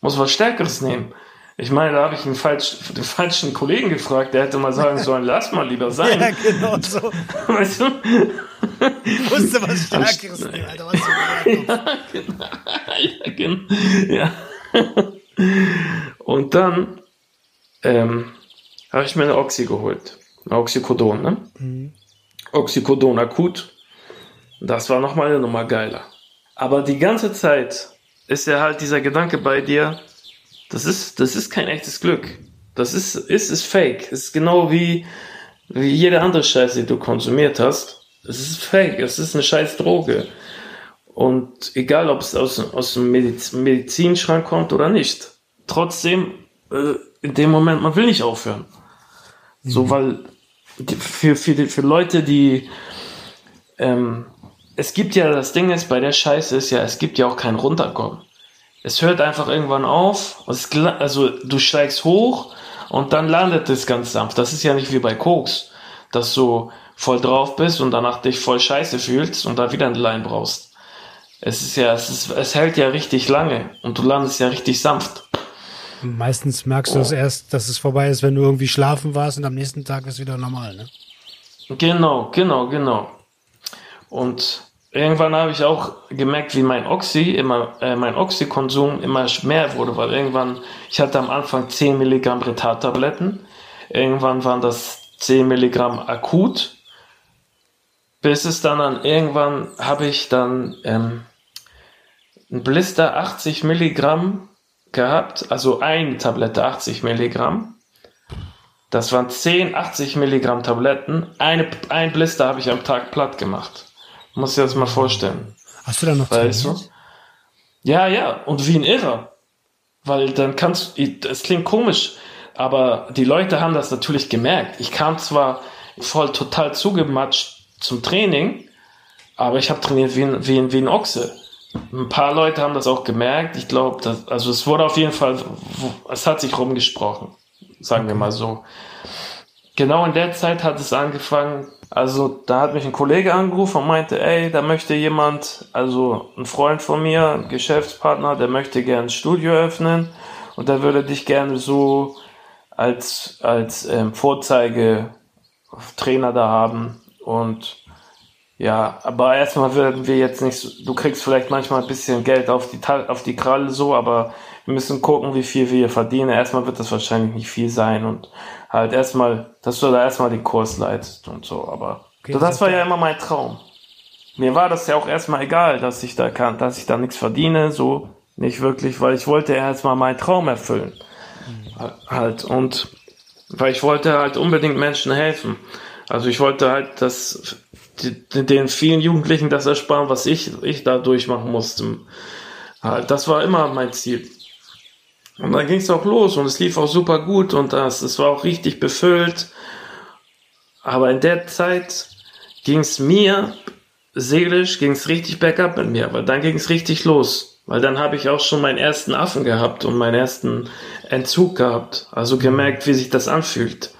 Muss was Stärkeres nehmen. Ich meine, da habe ich einen falsch, den falschen Kollegen gefragt, der hätte mal sagen sollen, lass mal lieber sein. Ja, genau so. Weißt du? Ich wusste was Stärkeres nehmen, Alter, was ja, genau. ja, genau. Ja. Und dann ähm, habe ich mir eine Oxy geholt. Eine Oxycodon, ne? Mhm. Oxycodon akut. Das war nochmal eine Nummer geiler. Aber die ganze Zeit ist ja halt dieser Gedanke bei dir, das ist, das ist kein echtes Glück. Das ist, ist, ist fake. Es ist genau wie, wie jede andere Scheiße, die du konsumiert hast. Es ist fake. Es ist eine scheiß Droge. Und egal, ob es aus, aus dem Mediz Medizinschrank kommt oder nicht. Trotzdem, äh, in dem Moment, man will nicht aufhören. So, mhm. weil die, für, für, die, für Leute, die ähm, es gibt ja, das Ding ist, bei der Scheiße ist ja, es gibt ja auch kein Runterkommen. Es hört einfach irgendwann auf, es, also du steigst hoch und dann landet es ganz sanft. Das ist ja nicht wie bei Koks, dass du voll drauf bist und danach dich voll scheiße fühlst und da wieder eine Line brauchst. Es ist ja, es, ist, es hält ja richtig lange und du landest ja richtig sanft. Meistens merkst du es erst, dass es vorbei ist, wenn du irgendwie schlafen warst und am nächsten Tag ist wieder normal, ne? Genau, genau, genau. Und irgendwann habe ich auch gemerkt, wie mein Oxy immer, äh, mein Oxykonsum immer mehr wurde, weil irgendwann, ich hatte am Anfang 10 Milligramm Retardtabletten, irgendwann waren das 10 Milligramm akut, bis es dann an irgendwann habe ich dann ähm, ein Blister 80 Milligramm gehabt, also eine Tablette 80 Milligramm. Das waren 10 80 Milligramm Tabletten. Eine, ein Blister habe ich am Tag platt gemacht. Muss dir das mal vorstellen. Hast du da noch weißt du? Ja, ja, und wie ein Irrer. Weil dann kannst du, es klingt komisch, aber die Leute haben das natürlich gemerkt. Ich kam zwar voll total zugematscht zum Training, aber ich habe trainiert wie ein, wie, ein, wie ein Ochse. ein paar Leute haben das auch gemerkt. Ich glaube, also es wurde auf jeden Fall, es hat sich rumgesprochen, sagen wir mal so. Genau in der Zeit hat es angefangen. Also da hat mich ein Kollege angerufen und meinte, ey, da möchte jemand, also ein Freund von mir, ein Geschäftspartner, der möchte gerne ein Studio öffnen und der würde dich gerne so als als ähm, Vorzeigetrainer da haben und ja, aber erstmal werden wir jetzt nicht, du kriegst vielleicht manchmal ein bisschen Geld auf die, auf die Kralle so, aber wir müssen gucken, wie viel wir verdienen. Erstmal wird das wahrscheinlich nicht viel sein und halt erstmal, dass du da erstmal den Kurs leitest und so, aber okay, das, das war ja immer mein Traum. Mir war das ja auch erstmal egal, dass ich da kann, dass ich da nichts verdiene, so nicht wirklich, weil ich wollte erstmal meinen Traum erfüllen. Mhm. Halt und weil ich wollte halt unbedingt Menschen helfen. Also ich wollte halt, dass den vielen Jugendlichen das ersparen, was ich, ich da durchmachen musste. Das war immer mein Ziel. Und dann ging es auch los und es lief auch super gut und das, es war auch richtig befüllt. Aber in der Zeit ging es mir seelisch, ging es richtig bergab mit mir, weil dann ging es richtig los. Weil dann habe ich auch schon meinen ersten Affen gehabt und meinen ersten Entzug gehabt. Also gemerkt, wie sich das anfühlt.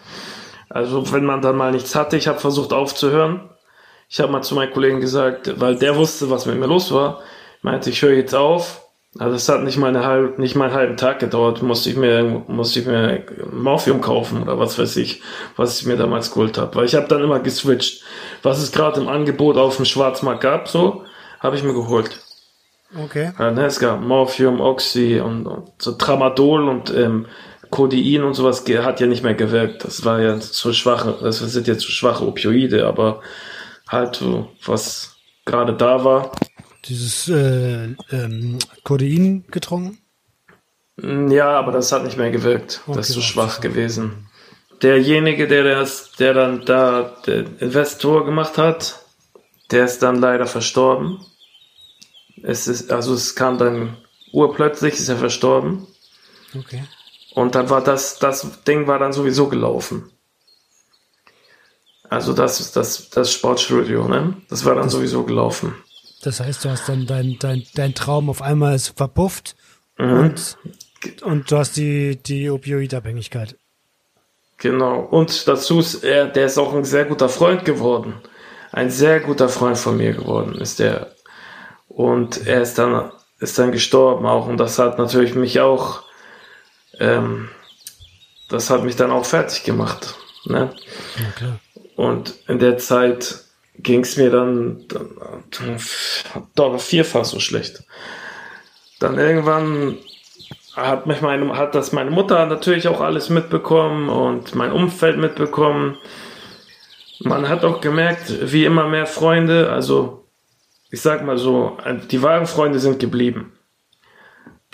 Also wenn man dann mal nichts hatte, ich habe versucht aufzuhören ich habe mal zu meinem Kollegen gesagt, weil der wusste, was mit mir los war, meinte, ich höre jetzt auf. Also es hat nicht mal, eine halbe, nicht mal einen halben Tag gedauert, musste ich mir, musste ich mir Morphium kaufen oder was weiß ich, was ich mir damals geholt habe. Weil ich habe dann immer geswitcht. Was es gerade im Angebot auf dem Schwarzmarkt gab, so, habe ich mir geholt. Okay. Ja, ne, es gab Morphium, Oxy und, und so Tramadol und ähm, Codein und sowas hat ja nicht mehr gewirkt. Das war ja zu schwache, das sind ja zu schwache Opioide, aber halt was gerade da war. Dieses äh, ähm, Codein getrunken? Mm, ja, aber das hat nicht mehr gewirkt. Okay, das ist zu so schwach gewesen. Derjenige, der das, der dann da der Investor gemacht hat, der ist dann leider verstorben. Es ist, also es kam dann urplötzlich, ist er verstorben. Okay. Und dann war das, das Ding war dann sowieso gelaufen. Also das, das, das Sportstudio, ne? Das war dann sowieso gelaufen. Das heißt, du hast dann dein, dein, dein Traum auf einmal ist verpufft mhm. und, und du hast die, die Opioidabhängigkeit. Genau. Und dazu ist er, der ist auch ein sehr guter Freund geworden. Ein sehr guter Freund von mir geworden ist der. Und er ist dann, ist dann gestorben auch. Und das hat natürlich mich auch, ähm, das hat mich dann auch fertig gemacht. Ne? Klar. Und in der Zeit ging es mir dann, dann, dann vierfach so schlecht. Dann irgendwann hat mich meine, hat das meine Mutter natürlich auch alles mitbekommen und mein Umfeld mitbekommen. Man hat auch gemerkt, wie immer mehr Freunde, also ich sag mal so, die wahren Freunde sind geblieben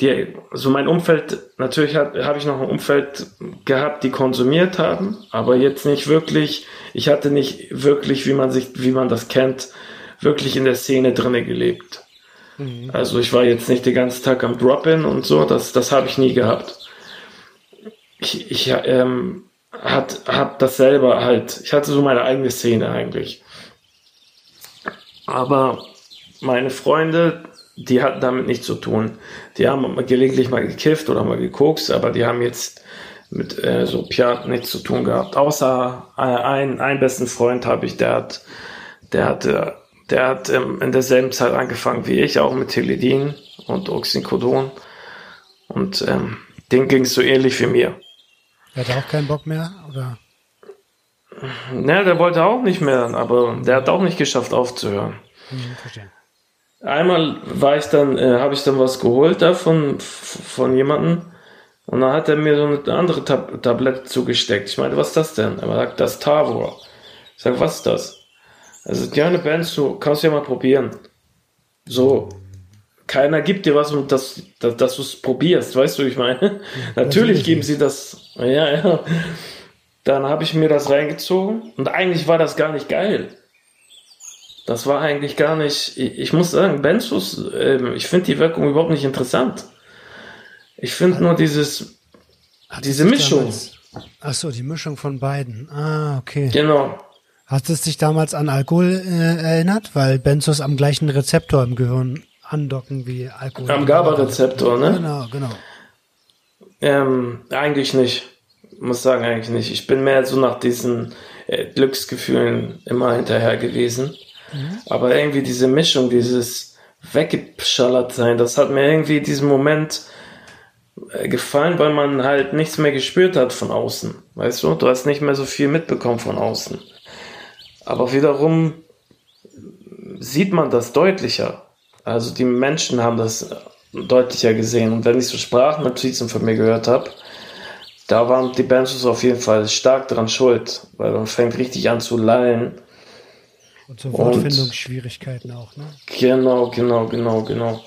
die, so mein Umfeld, natürlich habe hab ich noch ein Umfeld gehabt, die konsumiert haben, aber jetzt nicht wirklich, ich hatte nicht wirklich, wie man sich, wie man das kennt, wirklich in der Szene drinne gelebt. Mhm. Also ich war jetzt nicht den ganzen Tag am Drop-In und so, das, das habe ich nie gehabt. Ich, ich ähm, hat, hab das selber halt, ich hatte so meine eigene Szene eigentlich. Aber meine Freunde, die hatten damit nichts zu tun. Die haben gelegentlich mal gekifft oder mal gekokst, aber die haben jetzt mit äh, so Piat nichts zu tun gehabt. Außer äh, ein, einen besten Freund habe ich, der hat, der hatte, der hat ähm, in derselben Zeit angefangen wie ich, auch mit Teledin und Oxycodon. Und ähm, den ging es so ähnlich wie mir. Er hat auch keinen Bock mehr, oder? Ne, der wollte auch nicht mehr, aber der hat auch nicht geschafft aufzuhören. Hm, verstehe. Einmal war ich dann, äh, habe ich dann was geholt da von, von jemandem und dann hat er mir so eine andere Tab Tablette zugesteckt. Ich meinte, was ist das denn? Er sagt, das Tavor. Ich sag, was ist das? Also gerne Bands, du kannst ja mal probieren. So, keiner gibt dir was, und das, dass, dass du es probierst, weißt du, ich meine. Natürlich geben sie das. Ja, ja. Dann habe ich mir das reingezogen und eigentlich war das gar nicht geil. Das war eigentlich gar nicht, ich, ich muss sagen, Benzos, äh, ich finde die Wirkung überhaupt nicht interessant. Ich finde nur dieses, diese Mischung. Achso, die Mischung von beiden. Ah, okay. Genau. Hast es dich damals an Alkohol äh, erinnert? Weil Benzos am gleichen Rezeptor im Gehirn andocken wie Alkohol. Am GABA-Rezeptor, ne? Genau, genau. Ähm, eigentlich nicht. Muss sagen, eigentlich nicht. Ich bin mehr so nach diesen äh, Glücksgefühlen immer hinterher gewesen. Mhm. Aber irgendwie diese Mischung, dieses weggeschallert sein, das hat mir irgendwie diesen Moment äh, gefallen, weil man halt nichts mehr gespürt hat von außen. Weißt du, du hast nicht mehr so viel mitbekommen von außen. Aber wiederum sieht man das deutlicher. Also die Menschen haben das deutlicher gesehen. Und wenn ich so Sprachnotizen von mir gehört habe, da waren die Benches auf jeden Fall stark dran schuld, weil man fängt richtig an zu lallen. Und so Wortfindungsschwierigkeiten auch, ne? Genau, genau, genau, genau.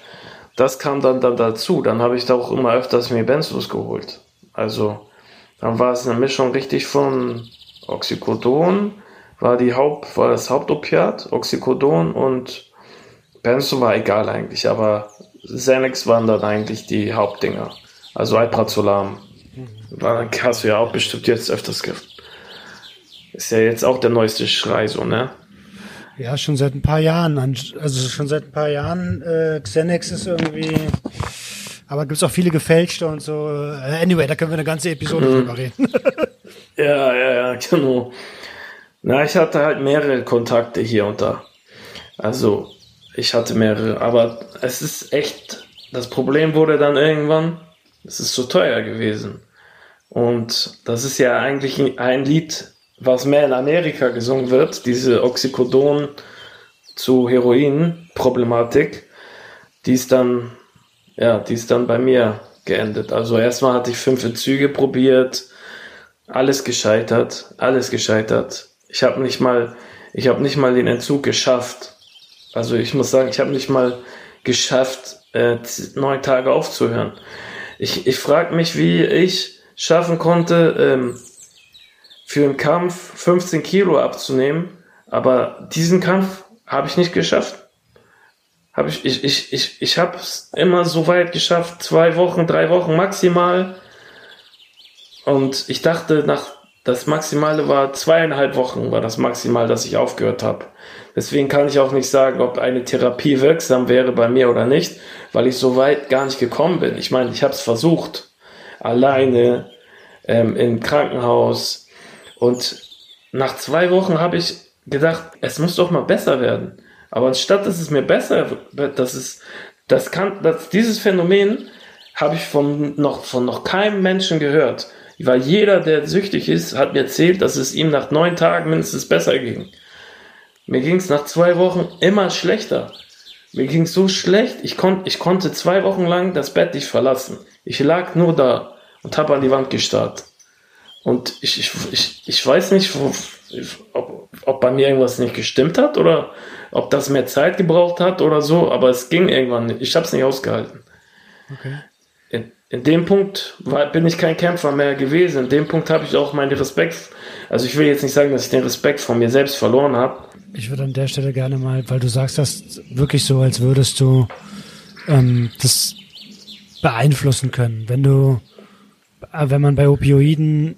Das kam dann, dann dazu. Dann habe ich da auch immer öfters mir Benzos geholt. Also, dann war es eine Mischung richtig von Oxycodon, war die Haupt, war das Hauptopiat, Oxycodon und Benzo war egal eigentlich, aber Xanax waren dann eigentlich die Hauptdinger. Also Alprazolam. Dann hast du ja auch bestimmt jetzt öfters Gift. Ist ja jetzt auch der neueste Schrei, so, ne? Ja, schon seit ein paar Jahren. Also schon seit ein paar Jahren. Äh, Xanax ist irgendwie. Aber gibt es auch viele gefälschte und so. Äh, anyway, da können wir eine ganze Episode mhm. drüber reden. ja, ja, ja, genau. Na, ich hatte halt mehrere Kontakte hier und da. Also, ich hatte mehrere, aber es ist echt, das Problem wurde dann irgendwann, es ist zu teuer gewesen. Und das ist ja eigentlich ein Lied, was mehr in Amerika gesungen wird, diese Oxycodon zu Heroin-Problematik, die ist dann, ja, die ist dann bei mir geendet. Also erstmal hatte ich fünf Züge probiert, alles gescheitert, alles gescheitert. Ich habe nicht mal, ich habe nicht mal den Entzug geschafft. Also ich muss sagen, ich habe nicht mal geschafft, äh, neun Tage aufzuhören. Ich, ich frage mich, wie ich schaffen konnte, ähm, für einen Kampf 15 Kilo abzunehmen, aber diesen Kampf habe ich nicht geschafft. Hab ich ich, ich, ich, ich habe es immer so weit geschafft, zwei Wochen, drei Wochen maximal. Und ich dachte, nach das Maximale war zweieinhalb Wochen, war das Maximal, dass ich aufgehört habe. Deswegen kann ich auch nicht sagen, ob eine Therapie wirksam wäre bei mir oder nicht, weil ich so weit gar nicht gekommen bin. Ich meine, ich habe es versucht, alleine ähm, im Krankenhaus. Und nach zwei Wochen habe ich gedacht, es muss doch mal besser werden. Aber anstatt dass es mir besser wird, dass es, das kann, dass dieses Phänomen habe ich von noch, von noch keinem Menschen gehört. Weil jeder, der süchtig ist, hat mir erzählt, dass es ihm nach neun Tagen mindestens besser ging. Mir ging es nach zwei Wochen immer schlechter. Mir ging es so schlecht, ich, kon ich konnte zwei Wochen lang das Bett nicht verlassen. Ich lag nur da und habe an die Wand gestarrt. Und ich, ich, ich, ich weiß nicht, wo, ob, ob bei mir irgendwas nicht gestimmt hat oder ob das mehr Zeit gebraucht hat oder so, aber es ging irgendwann nicht. Ich habe es nicht ausgehalten. Okay in, in dem Punkt war, bin ich kein Kämpfer mehr gewesen. In dem Punkt habe ich auch meinen Respekt. Also ich will jetzt nicht sagen, dass ich den Respekt von mir selbst verloren habe. Ich würde an der Stelle gerne mal, weil du sagst das wirklich so, als würdest du ähm, das beeinflussen können. Wenn du, äh, wenn man bei Opioiden,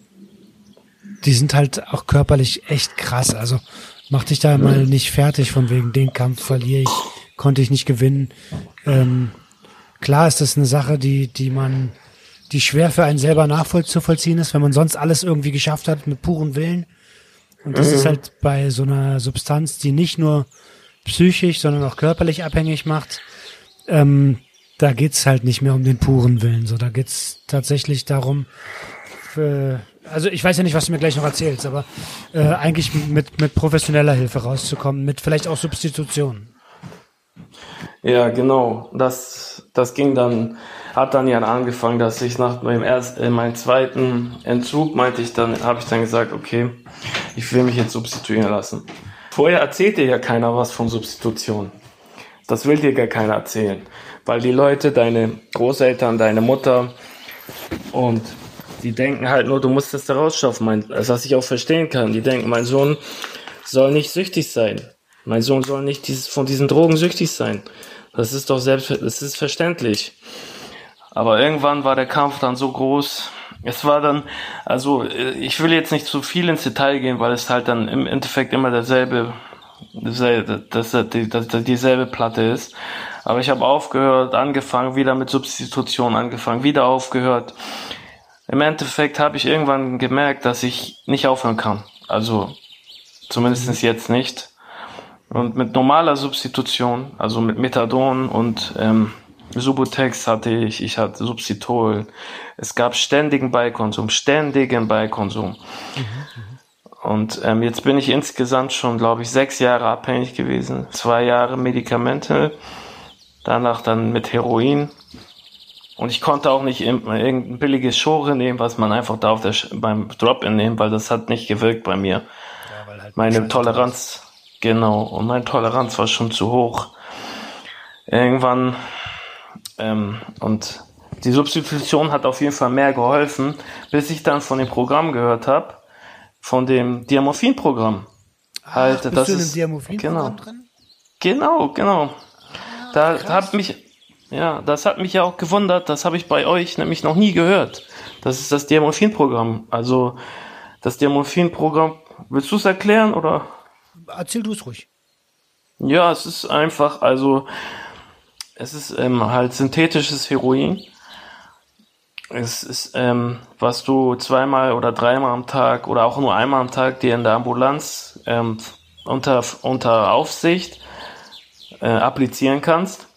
die sind halt auch körperlich echt krass. Also mach dich da mal nicht fertig von wegen den Kampf verliere ich, konnte ich nicht gewinnen. Ähm, Klar ist das eine Sache, die, die man, die schwer für einen selber nachvollziehen ist, wenn man sonst alles irgendwie geschafft hat mit puren Willen. Und das mhm. ist halt bei so einer Substanz, die nicht nur psychisch, sondern auch körperlich abhängig macht, ähm, da geht's halt nicht mehr um den puren Willen. So, da geht's tatsächlich darum, für, also ich weiß ja nicht, was du mir gleich noch erzählst, aber äh, eigentlich mit, mit professioneller Hilfe rauszukommen, mit vielleicht auch Substitutionen. Ja, genau. Das, das ging dann, hat dann ja angefangen, dass ich nach meinem ersten, äh, meinem zweiten Entzug meinte ich dann, habe ich dann gesagt, okay, ich will mich jetzt substituieren lassen. Vorher erzählt dir ja keiner was von Substitution. Das will dir gar keiner erzählen. Weil die Leute, deine Großeltern, deine Mutter und die denken halt nur, du musst das da rausschaffen, mein, was ich auch verstehen kann. Die denken, mein Sohn soll nicht süchtig sein. Mein Sohn soll nicht dieses, von diesen Drogen süchtig sein. Das ist doch selbst, das ist verständlich. Aber irgendwann war der Kampf dann so groß. Es war dann, also ich will jetzt nicht zu viel ins Detail gehen, weil es halt dann im Endeffekt immer derselbe, derselbe das, die, das, dieselbe Platte ist. Aber ich habe aufgehört, angefangen, wieder mit Substitution angefangen, wieder aufgehört. Im Endeffekt habe ich irgendwann gemerkt, dass ich nicht aufhören kann. Also zumindest jetzt nicht. Und mit normaler Substitution, also mit Methadon und ähm, Subutex hatte ich, ich hatte Substitol. Es gab ständigen Beikonsum, ständigen Beikonsum. Und ähm, jetzt bin ich insgesamt schon, glaube ich, sechs Jahre abhängig gewesen. Zwei Jahre Medikamente, danach dann mit Heroin. Und ich konnte auch nicht irgendein billiges Schore nehmen, was man einfach da auf der beim Drop-In nehmen, weil das hat nicht gewirkt bei mir. Ja, halt Meine Toleranz, genau, und meine Toleranz war schon zu hoch. Irgendwann ähm, und die Substitution hat auf jeden Fall mehr geholfen, bis ich dann von dem Programm gehört habe, von dem Diamorphin-Programm. Halt, bist das du in dem Diamorphin-Programm genau, drin? Genau, genau. Ah, da krass. hat mich, ja, das hat mich ja auch gewundert. Das habe ich bei euch nämlich noch nie gehört. Das ist das Diamorphin-Programm. Also das Diamorphin-Programm. Willst du es erklären oder? Erzähl du es ruhig. Ja, es ist einfach, also es ist ähm, halt synthetisches Heroin. Es ist, ähm, was du zweimal oder dreimal am Tag oder auch nur einmal am Tag dir in der Ambulanz ähm, unter, unter Aufsicht äh, applizieren kannst.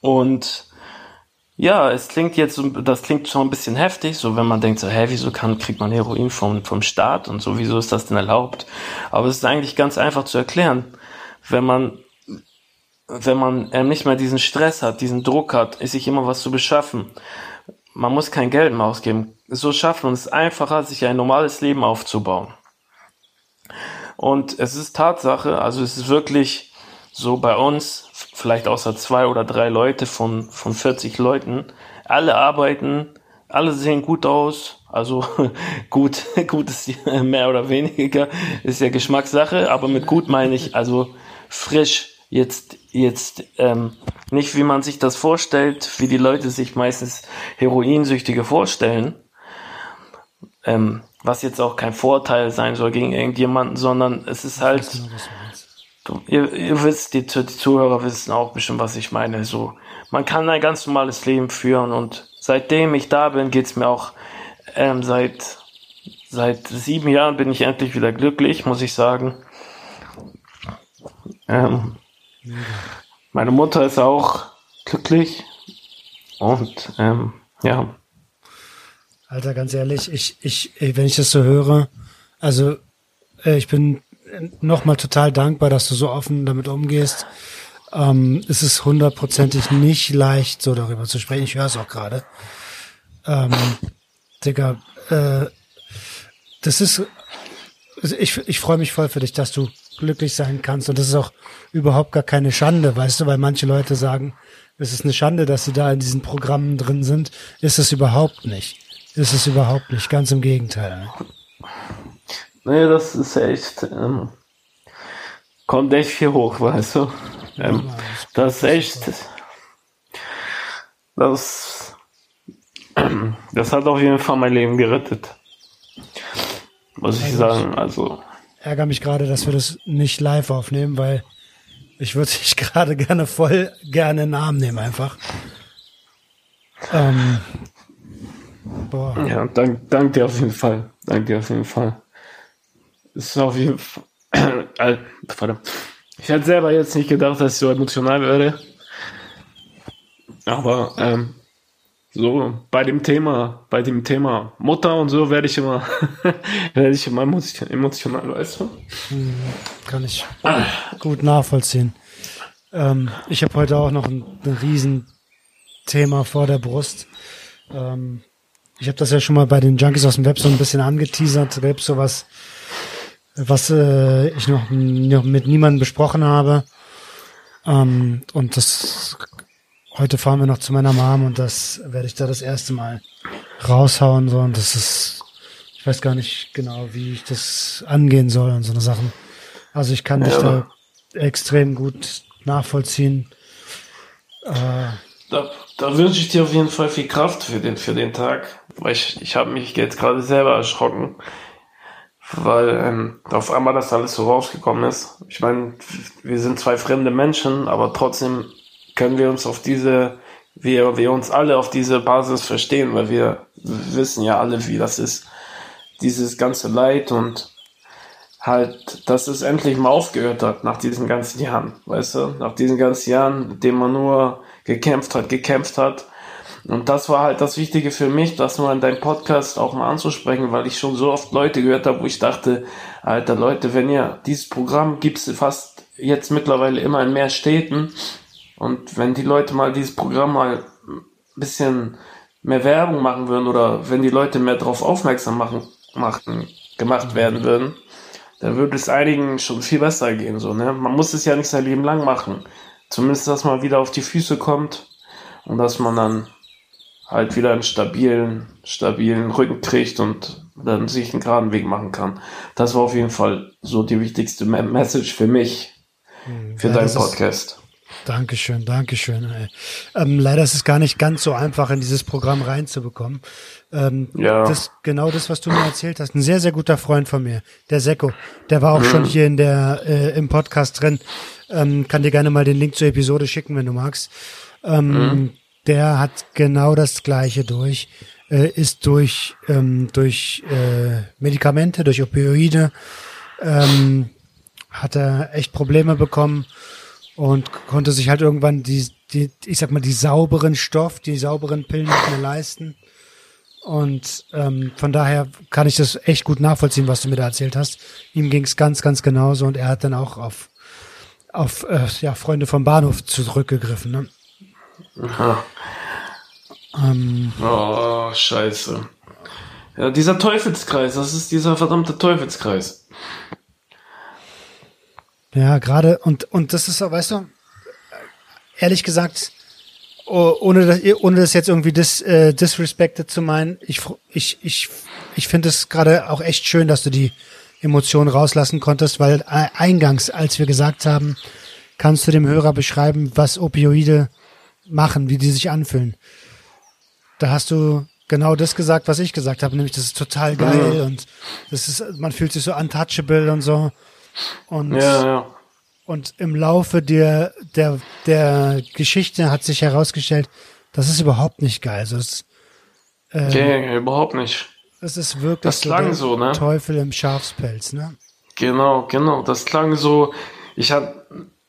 Und ja, es klingt jetzt, das klingt schon ein bisschen heftig, so wenn man denkt so, hä, wieso kann, kriegt man Heroin vom, vom Staat und so, wieso ist das denn erlaubt? Aber es ist eigentlich ganz einfach zu erklären. Wenn man wenn man ähm, nicht mehr diesen Stress hat, diesen Druck hat, ist sich immer was zu beschaffen. Man muss kein Geld mehr ausgeben. So schaffen und es einfacher, sich ein normales Leben aufzubauen. Und es ist Tatsache, also es ist wirklich so bei uns, vielleicht außer zwei oder drei Leute von, von 40 Leuten, alle arbeiten, alle sehen gut aus, also gut, gut ist mehr oder weniger, ist ja Geschmackssache, aber mit gut meine ich also frisch, jetzt, jetzt ähm, nicht, wie man sich das vorstellt, wie die Leute sich meistens Heroinsüchtige vorstellen, ähm, was jetzt auch kein Vorteil sein soll gegen irgendjemanden, sondern es ist halt, du, ihr, ihr wisst, die, die Zuhörer wissen auch bestimmt, was ich meine. So, man kann ein ganz normales Leben führen und seitdem ich da bin, geht's mir auch ähm, seit seit sieben Jahren bin ich endlich wieder glücklich, muss ich sagen. Ähm, meine Mutter ist auch glücklich. Und ähm, ja. Alter, ganz ehrlich, ich, ich, wenn ich das so höre, also äh, ich bin nochmal total dankbar, dass du so offen damit umgehst. Ähm, es ist hundertprozentig nicht leicht, so darüber zu sprechen. Ich höre es auch gerade. Ähm, Digga, äh, das ist, ich, ich freue mich voll für dich, dass du glücklich sein kannst. Und das ist auch überhaupt gar keine Schande, weißt du, weil manche Leute sagen, es ist eine Schande, dass sie da in diesen Programmen drin sind. Ist es überhaupt nicht. Ist es überhaupt nicht. Ganz im Gegenteil. Nee, das ist echt, ähm, kommt echt viel hoch, weißt du. Ähm, ja, das ist echt, das, das hat auf jeden Fall mein Leben gerettet. Muss ich sagen, also ärgere mich gerade, dass wir das nicht live aufnehmen, weil ich würde dich gerade gerne voll gerne in den Arm nehmen einfach. Ähm, boah. Ja, dank, dank dir auf jeden Fall. Dank dir auf jeden Fall. Ist auf jeden Fall. Äh, ich hätte selber jetzt nicht gedacht, dass ich so emotional werde. Aber ähm, so bei dem Thema, bei dem Thema Mutter und so werde ich immer, werde ich immer emotional, weißt du? Hm, kann ich gut nachvollziehen. Ähm, ich habe heute auch noch ein, ein Riesenthema vor der Brust. Ähm, ich habe das ja schon mal bei den Junkies aus dem Web so ein bisschen angeteasert, Web so was, was äh, ich noch, noch mit niemandem besprochen habe. Ähm, und das heute fahren wir noch zu meiner Mom und das werde ich da das erste Mal raushauen. So, und das ist, ich weiß gar nicht genau, wie ich das angehen soll und so eine Sachen. Also ich kann dich da extrem gut nachvollziehen. Äh, da, da wünsche ich dir auf jeden Fall viel Kraft für den, für den Tag. Weil ich, ich habe mich jetzt gerade selber erschrocken, weil ähm, auf einmal das alles so rausgekommen ist. Ich meine, wir sind zwei fremde Menschen, aber trotzdem können wir uns auf diese, wir, wir uns alle auf diese Basis verstehen, weil wir wissen ja alle, wie das ist. Dieses ganze Leid und halt, dass es endlich mal aufgehört hat nach diesen ganzen Jahren, weißt du, nach diesen ganzen Jahren, mit denen man nur gekämpft hat, gekämpft hat. Und das war halt das Wichtige für mich, das nur in deinem Podcast auch mal anzusprechen, weil ich schon so oft Leute gehört habe, wo ich dachte, alter Leute, wenn ihr dieses Programm gibt's fast jetzt mittlerweile immer in mehr Städten und wenn die Leute mal dieses Programm mal ein bisschen mehr Werbung machen würden oder wenn die Leute mehr darauf aufmerksam machen, machen, gemacht werden würden, dann würde es einigen schon viel besser gehen. So, ne? Man muss es ja nicht sein Leben lang machen. Zumindest, dass man wieder auf die Füße kommt und dass man dann halt wieder einen stabilen, stabilen Rücken kriegt und dann sich einen geraden Weg machen kann. Das war auf jeden Fall so die wichtigste Message für mich, für ja, deinen Podcast. Dankeschön, Dankeschön. Ähm, leider ist es gar nicht ganz so einfach, in dieses Programm reinzubekommen. Ähm, ja. Das, genau das, was du mir erzählt hast. Ein sehr, sehr guter Freund von mir, der Seko, der war auch mhm. schon hier in der, äh, im Podcast drin. Ähm, kann dir gerne mal den Link zur Episode schicken, wenn du magst. Ähm, mhm. Der hat genau das Gleiche durch, äh, ist durch, ähm, durch äh, Medikamente, durch Opioide, ähm, hat er echt Probleme bekommen und konnte sich halt irgendwann die, die, ich sag mal, die sauberen Stoff, die sauberen Pillen nicht mehr leisten. Und ähm, von daher kann ich das echt gut nachvollziehen, was du mir da erzählt hast. Ihm ging es ganz, ganz genauso und er hat dann auch auf, auf äh, ja, Freunde vom Bahnhof zurückgegriffen. Ne? Ähm, oh, scheiße. Ja, dieser Teufelskreis, das ist dieser verdammte Teufelskreis. Ja, gerade, und, und das ist, weißt du, ehrlich gesagt, ohne das, ohne das jetzt irgendwie dis, äh, disrespected zu meinen, ich, ich, ich, ich finde es gerade auch echt schön, dass du die Emotionen rauslassen konntest, weil eingangs, als wir gesagt haben, kannst du dem Hörer beschreiben, was Opioide machen, wie die sich anfühlen. Da hast du genau das gesagt, was ich gesagt habe, nämlich das ist total geil ja. und das ist, man fühlt sich so untouchable und so. Und, ja, ja. und im Laufe der, der, der Geschichte hat sich herausgestellt, das ist überhaupt nicht geil. Also es, ähm, okay, überhaupt nicht. Es ist wirklich das klang so, ne? Teufel im Schafspelz, ne? Genau, genau. Das klang so. Ich hab,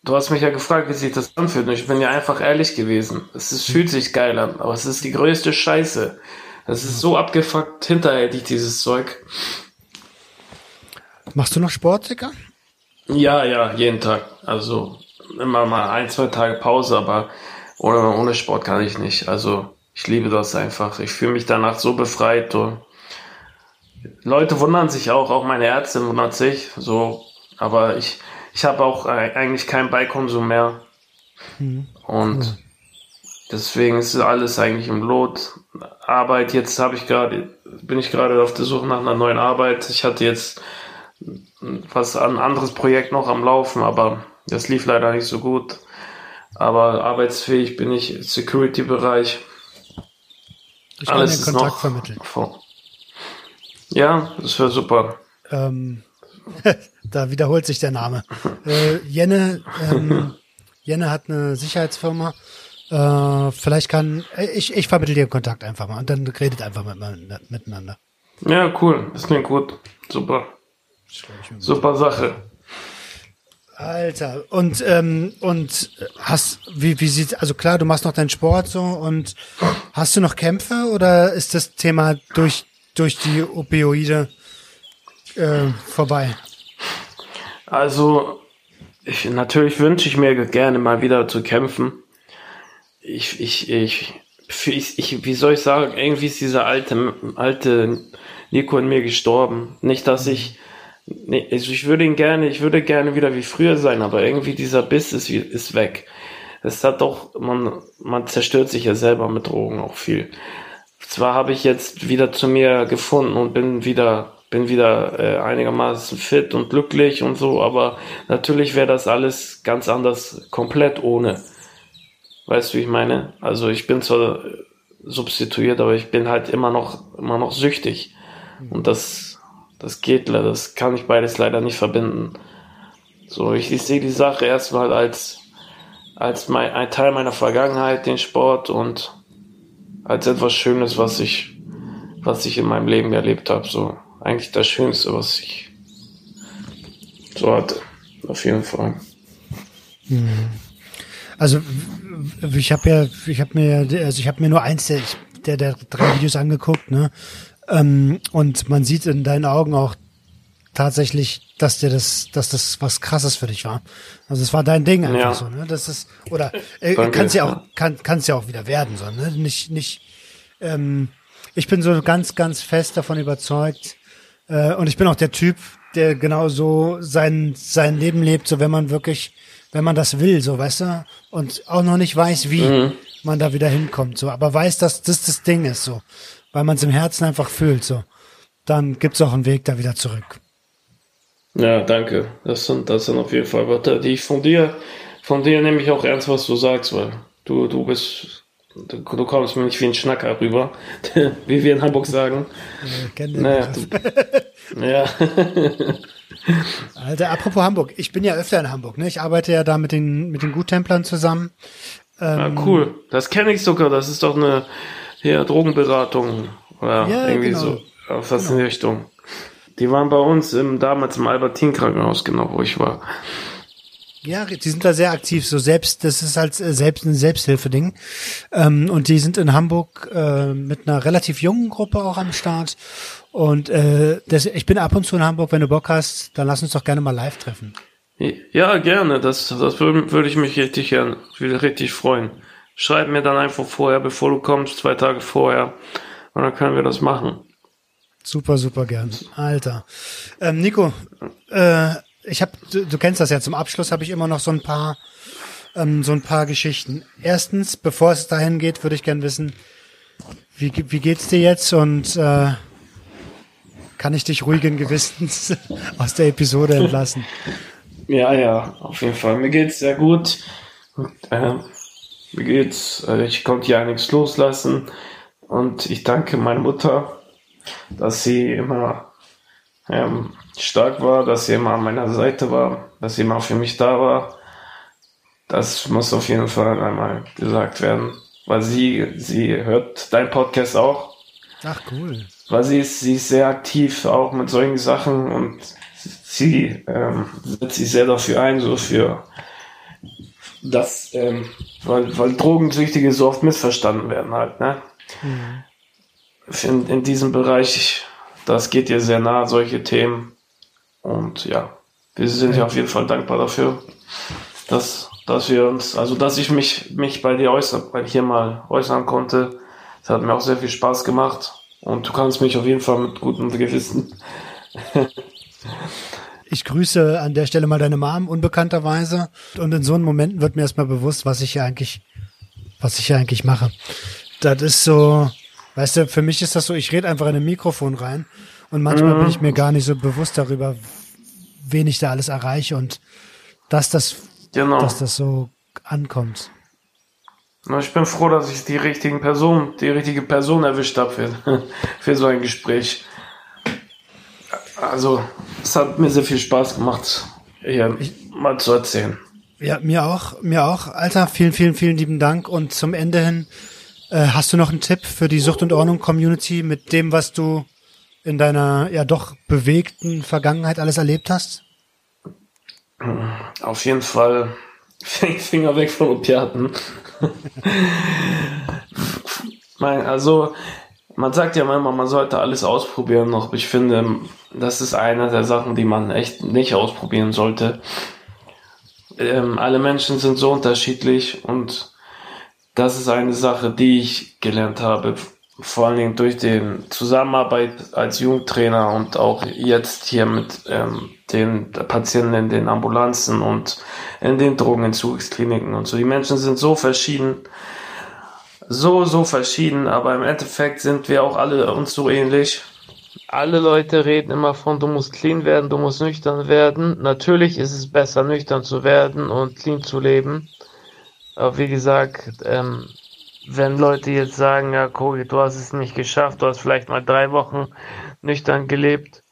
du hast mich ja gefragt, wie sich das anfühlt. Und ich bin ja einfach ehrlich gewesen. Es ist, fühlt sich geil an, aber es ist die größte Scheiße. Es ist so abgefuckt hinterhältig, dieses Zeug. Machst du noch Sport, Dicker? Ja, ja, jeden Tag. Also immer mal ein, zwei Tage Pause, aber ohne, ohne Sport kann ich nicht. Also ich liebe das einfach. Ich fühle mich danach so befreit. Und Leute wundern sich auch, auch meine Ärztin wundert sich. So, aber ich, ich habe auch eigentlich keinen Beikonsum mehr. Mhm. Und deswegen ist alles eigentlich im Lot. Arbeit, jetzt habe ich gerade, bin ich gerade auf der Suche nach einer neuen Arbeit. Ich hatte jetzt was ein anderes Projekt noch am Laufen, aber das lief leider nicht so gut. Aber arbeitsfähig bin ich Security-Bereich. Ich kann Alles den Kontakt vermitteln. Vor. Ja, das wäre super. Ähm, da wiederholt sich der Name. Äh, Jenne, ähm, Jenne hat eine Sicherheitsfirma. Äh, vielleicht kann ich, ich vermittle dir Kontakt einfach mal und dann redet einfach mit, miteinander. Ja, cool. Das klingt gut. Super. Super Sache. Alter, und ähm, und hast wie wie sieht also klar, du machst noch deinen Sport so und hast du noch Kämpfe oder ist das Thema durch durch die Opioide äh, vorbei? Also ich, natürlich wünsche ich mir gerne mal wieder zu kämpfen. Ich ich ich ich, ich wie soll ich sagen, irgendwie ist dieser alte alte Nico in mir gestorben. Nicht, dass ich Nee, also ich würde ihn gerne, ich würde gerne wieder wie früher sein, aber irgendwie dieser Biss ist, ist weg. Es hat doch, man, man zerstört sich ja selber mit Drogen auch viel. Zwar habe ich jetzt wieder zu mir gefunden und bin wieder, bin wieder äh, einigermaßen fit und glücklich und so, aber natürlich wäre das alles ganz anders, komplett ohne. Weißt du, wie ich meine? Also ich bin zwar substituiert, aber ich bin halt immer noch, immer noch süchtig. Und das, das geht leider, das kann ich beides leider nicht verbinden. So, ich, ich sehe die Sache erstmal als, als mein, ein Teil meiner Vergangenheit, den Sport und als etwas Schönes, was ich, was ich in meinem Leben erlebt habe. So eigentlich das Schönste, was ich so hatte. Auf jeden Fall. Also ich habe ja, ich habe mir, also ich habe mir nur eins der, der, der drei Videos angeguckt, ne? Ähm, und man sieht in deinen Augen auch tatsächlich, dass dir das, dass das was krasses für dich war. Also es war dein Ding einfach Ja. so, ne? Das ist, oder äh, Danke. kann's ja auch, kann, kann's ja auch wieder werden, so, ne? Nicht, nicht, ähm, ich bin so ganz, ganz fest davon überzeugt, äh, und ich bin auch der Typ, der genau so sein, sein Leben lebt, so wenn man wirklich, wenn man das will, so, weißt du, und auch noch nicht weiß, wie man da wieder hinkommt, so, aber weiß, dass das das Ding ist, so, weil man es im Herzen einfach fühlt, so, dann gibt's auch einen Weg da wieder zurück. Ja, danke. Das sind, das sind auf jeden Fall Wörter, die ich von dir, von dir nehme ich auch ernst, was du sagst, weil du, du bist, du, du kommst mir nicht wie ein Schnacker rüber, wie wir in Hamburg sagen. Kennt ihr Naja, du, ja. Alter, apropos Hamburg, ich bin ja öfter in Hamburg, ne? Ich arbeite ja da mit den, mit den Guttemplern zusammen. ja, cool. Das kenne ich sogar. Das ist doch eine hier, Drogenberatung oder Ja, irgendwie genau. so. Auf das in die Richtung. Die waren bei uns im, damals im Albertin-Krankenhaus, genau, wo ich war. Ja, die sind da sehr aktiv, so selbst, das ist halt äh, selbst ein Selbsthilfeding. Ähm, und die sind in Hamburg äh, mit einer relativ jungen Gruppe auch am Start. Und äh, das, ich bin ab und zu in Hamburg, wenn du Bock hast, dann lass uns doch gerne mal live treffen. Ja, gerne. Das, das würde, würde ich mich richtig gern, würde richtig freuen. Schreib mir dann einfach vorher, bevor du kommst, zwei Tage vorher. Und dann können wir das machen. Super, super gern. Alter. Ähm, Nico, äh, ich habe, du, du kennst das ja, zum Abschluss habe ich immer noch so ein paar, ähm, so ein paar Geschichten. Erstens, bevor es dahin geht, würde ich gern wissen, wie, wie geht's dir jetzt und äh, kann ich dich ruhigen Gewissens aus der Episode entlassen? Ja, ja, auf jeden Fall. Mir geht's sehr gut. Äh, mir geht's, äh, ich konnte ja nichts loslassen. Und ich danke meiner Mutter, dass sie immer ähm, stark war, dass sie immer an meiner Seite war, dass sie immer für mich da war. Das muss auf jeden Fall einmal gesagt werden. Weil sie, sie hört dein Podcast auch. Ach cool. weil sie ist, sie ist sehr aktiv auch mit solchen Sachen und sie ähm, setzt sich sehr dafür ein, so für das, ähm, weil, weil Drogensüchtige so oft missverstanden werden halt, ne? In, in diesem Bereich, das geht ihr sehr nah, solche Themen. Und ja, wir sind ja auf jeden Fall dankbar dafür, dass, dass wir uns, also dass ich mich, mich bei dir äußern, bei hier mal äußern konnte. Das hat mir auch sehr viel Spaß gemacht. Und du kannst mich auf jeden Fall mit gutem Gewissen. Ich grüße an der Stelle mal deine Mom unbekannterweise. Und in so einem Momenten wird mir erstmal bewusst, was ich hier eigentlich, was ich hier eigentlich mache. Das ist so, weißt du, für mich ist das so, ich rede einfach in ein Mikrofon rein und manchmal bin ich mir gar nicht so bewusst darüber, wen ich da alles erreiche und dass das, Genau. dass das so ankommt. Na, Ich bin froh, dass ich die richtigen Person, die richtige Person erwischt habe für, für so ein Gespräch. Also, es hat mir sehr viel Spaß gemacht, hier mal zu erzählen. Ja, mir auch, mir auch. Alter, vielen, vielen, vielen lieben Dank. Und zum Ende hin, äh, hast du noch einen Tipp für die Sucht und Ordnung Community mit dem, was du in deiner ja doch bewegten Vergangenheit alles erlebt hast? Auf jeden Fall Finger weg von Opiaten. Also man sagt ja immer, man sollte alles ausprobieren noch. Ich finde, das ist eine der Sachen, die man echt nicht ausprobieren sollte. Ähm, alle Menschen sind so unterschiedlich und das ist eine Sache, die ich gelernt habe, vor allen Dingen durch den Zusammenarbeit als Jugendtrainer und auch jetzt hier mit ähm, den Patienten in den Ambulanzen und in den Drogenentzugskliniken und so. Die Menschen sind so verschieden, so, so verschieden, aber im Endeffekt sind wir auch alle uns so ähnlich. Alle Leute reden immer von, du musst clean werden, du musst nüchtern werden. Natürlich ist es besser, nüchtern zu werden und clean zu leben. Aber wie gesagt, ähm, wenn Leute jetzt sagen, ja, Kogi, du hast es nicht geschafft, du hast vielleicht mal drei Wochen nüchtern gelebt,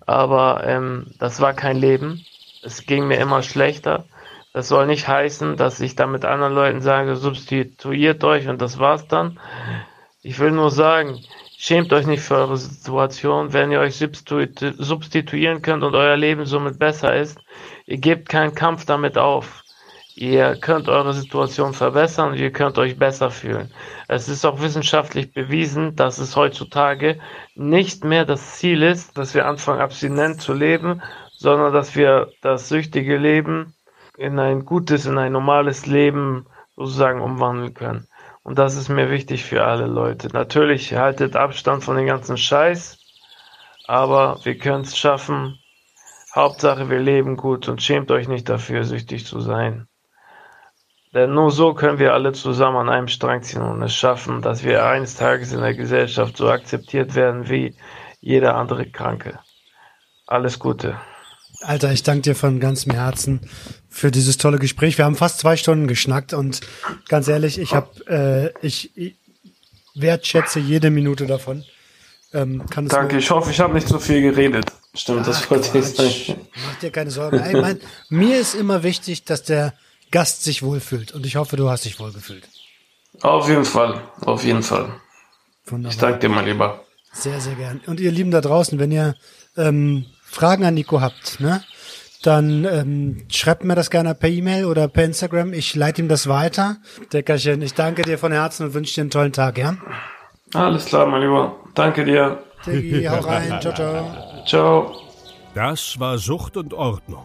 aber ähm, das war kein Leben. Es ging mir immer schlechter. Das soll nicht heißen, dass ich damit anderen Leuten sage, substituiert euch und das war's dann. Ich will nur sagen, schämt euch nicht für eure Situation, wenn ihr euch substituieren könnt und euer Leben somit besser ist. Ihr gebt keinen Kampf damit auf. Ihr könnt eure Situation verbessern und ihr könnt euch besser fühlen. Es ist auch wissenschaftlich bewiesen, dass es heutzutage nicht mehr das Ziel ist, dass wir anfangen abstinent zu leben, sondern dass wir das süchtige Leben in ein gutes, in ein normales Leben sozusagen umwandeln können. Und das ist mir wichtig für alle Leute. Natürlich haltet Abstand von den ganzen Scheiß, aber wir können es schaffen. Hauptsache, wir leben gut und schämt euch nicht dafür, süchtig zu sein. Denn nur so können wir alle zusammen an einem Strang ziehen und es schaffen, dass wir eines Tages in der Gesellschaft so akzeptiert werden wie jeder andere Kranke. Alles Gute. Alter, ich danke dir von ganzem Herzen für dieses tolle Gespräch. Wir haben fast zwei Stunden geschnackt und ganz ehrlich, ich habe, äh, ich, ich wertschätze jede Minute davon. Ähm, Danke, ich hoffe, ich habe nicht so viel geredet. Stimmt, Ach, das wollte ich sagen. Mach dir keine Sorgen. Ich mein, mir ist immer wichtig, dass der Gast sich wohlfühlt. Und ich hoffe, du hast dich wohlgefühlt. Auf jeden Fall, auf jeden Fall. Wunderbar. Ich danke dir, mein Lieber. Sehr, sehr gern. Und ihr Lieben da draußen, wenn ihr ähm, Fragen an Nico habt, ne, dann ähm, schreibt mir das gerne per E-Mail oder per Instagram. Ich leite ihm das weiter. Deckerchen, ich danke dir von Herzen und wünsche dir einen tollen Tag, ja? Alles klar, mein Lieber. Danke dir. Diggi, hau rein. Ciao, ciao. Ciao. Das war Sucht und Ordnung.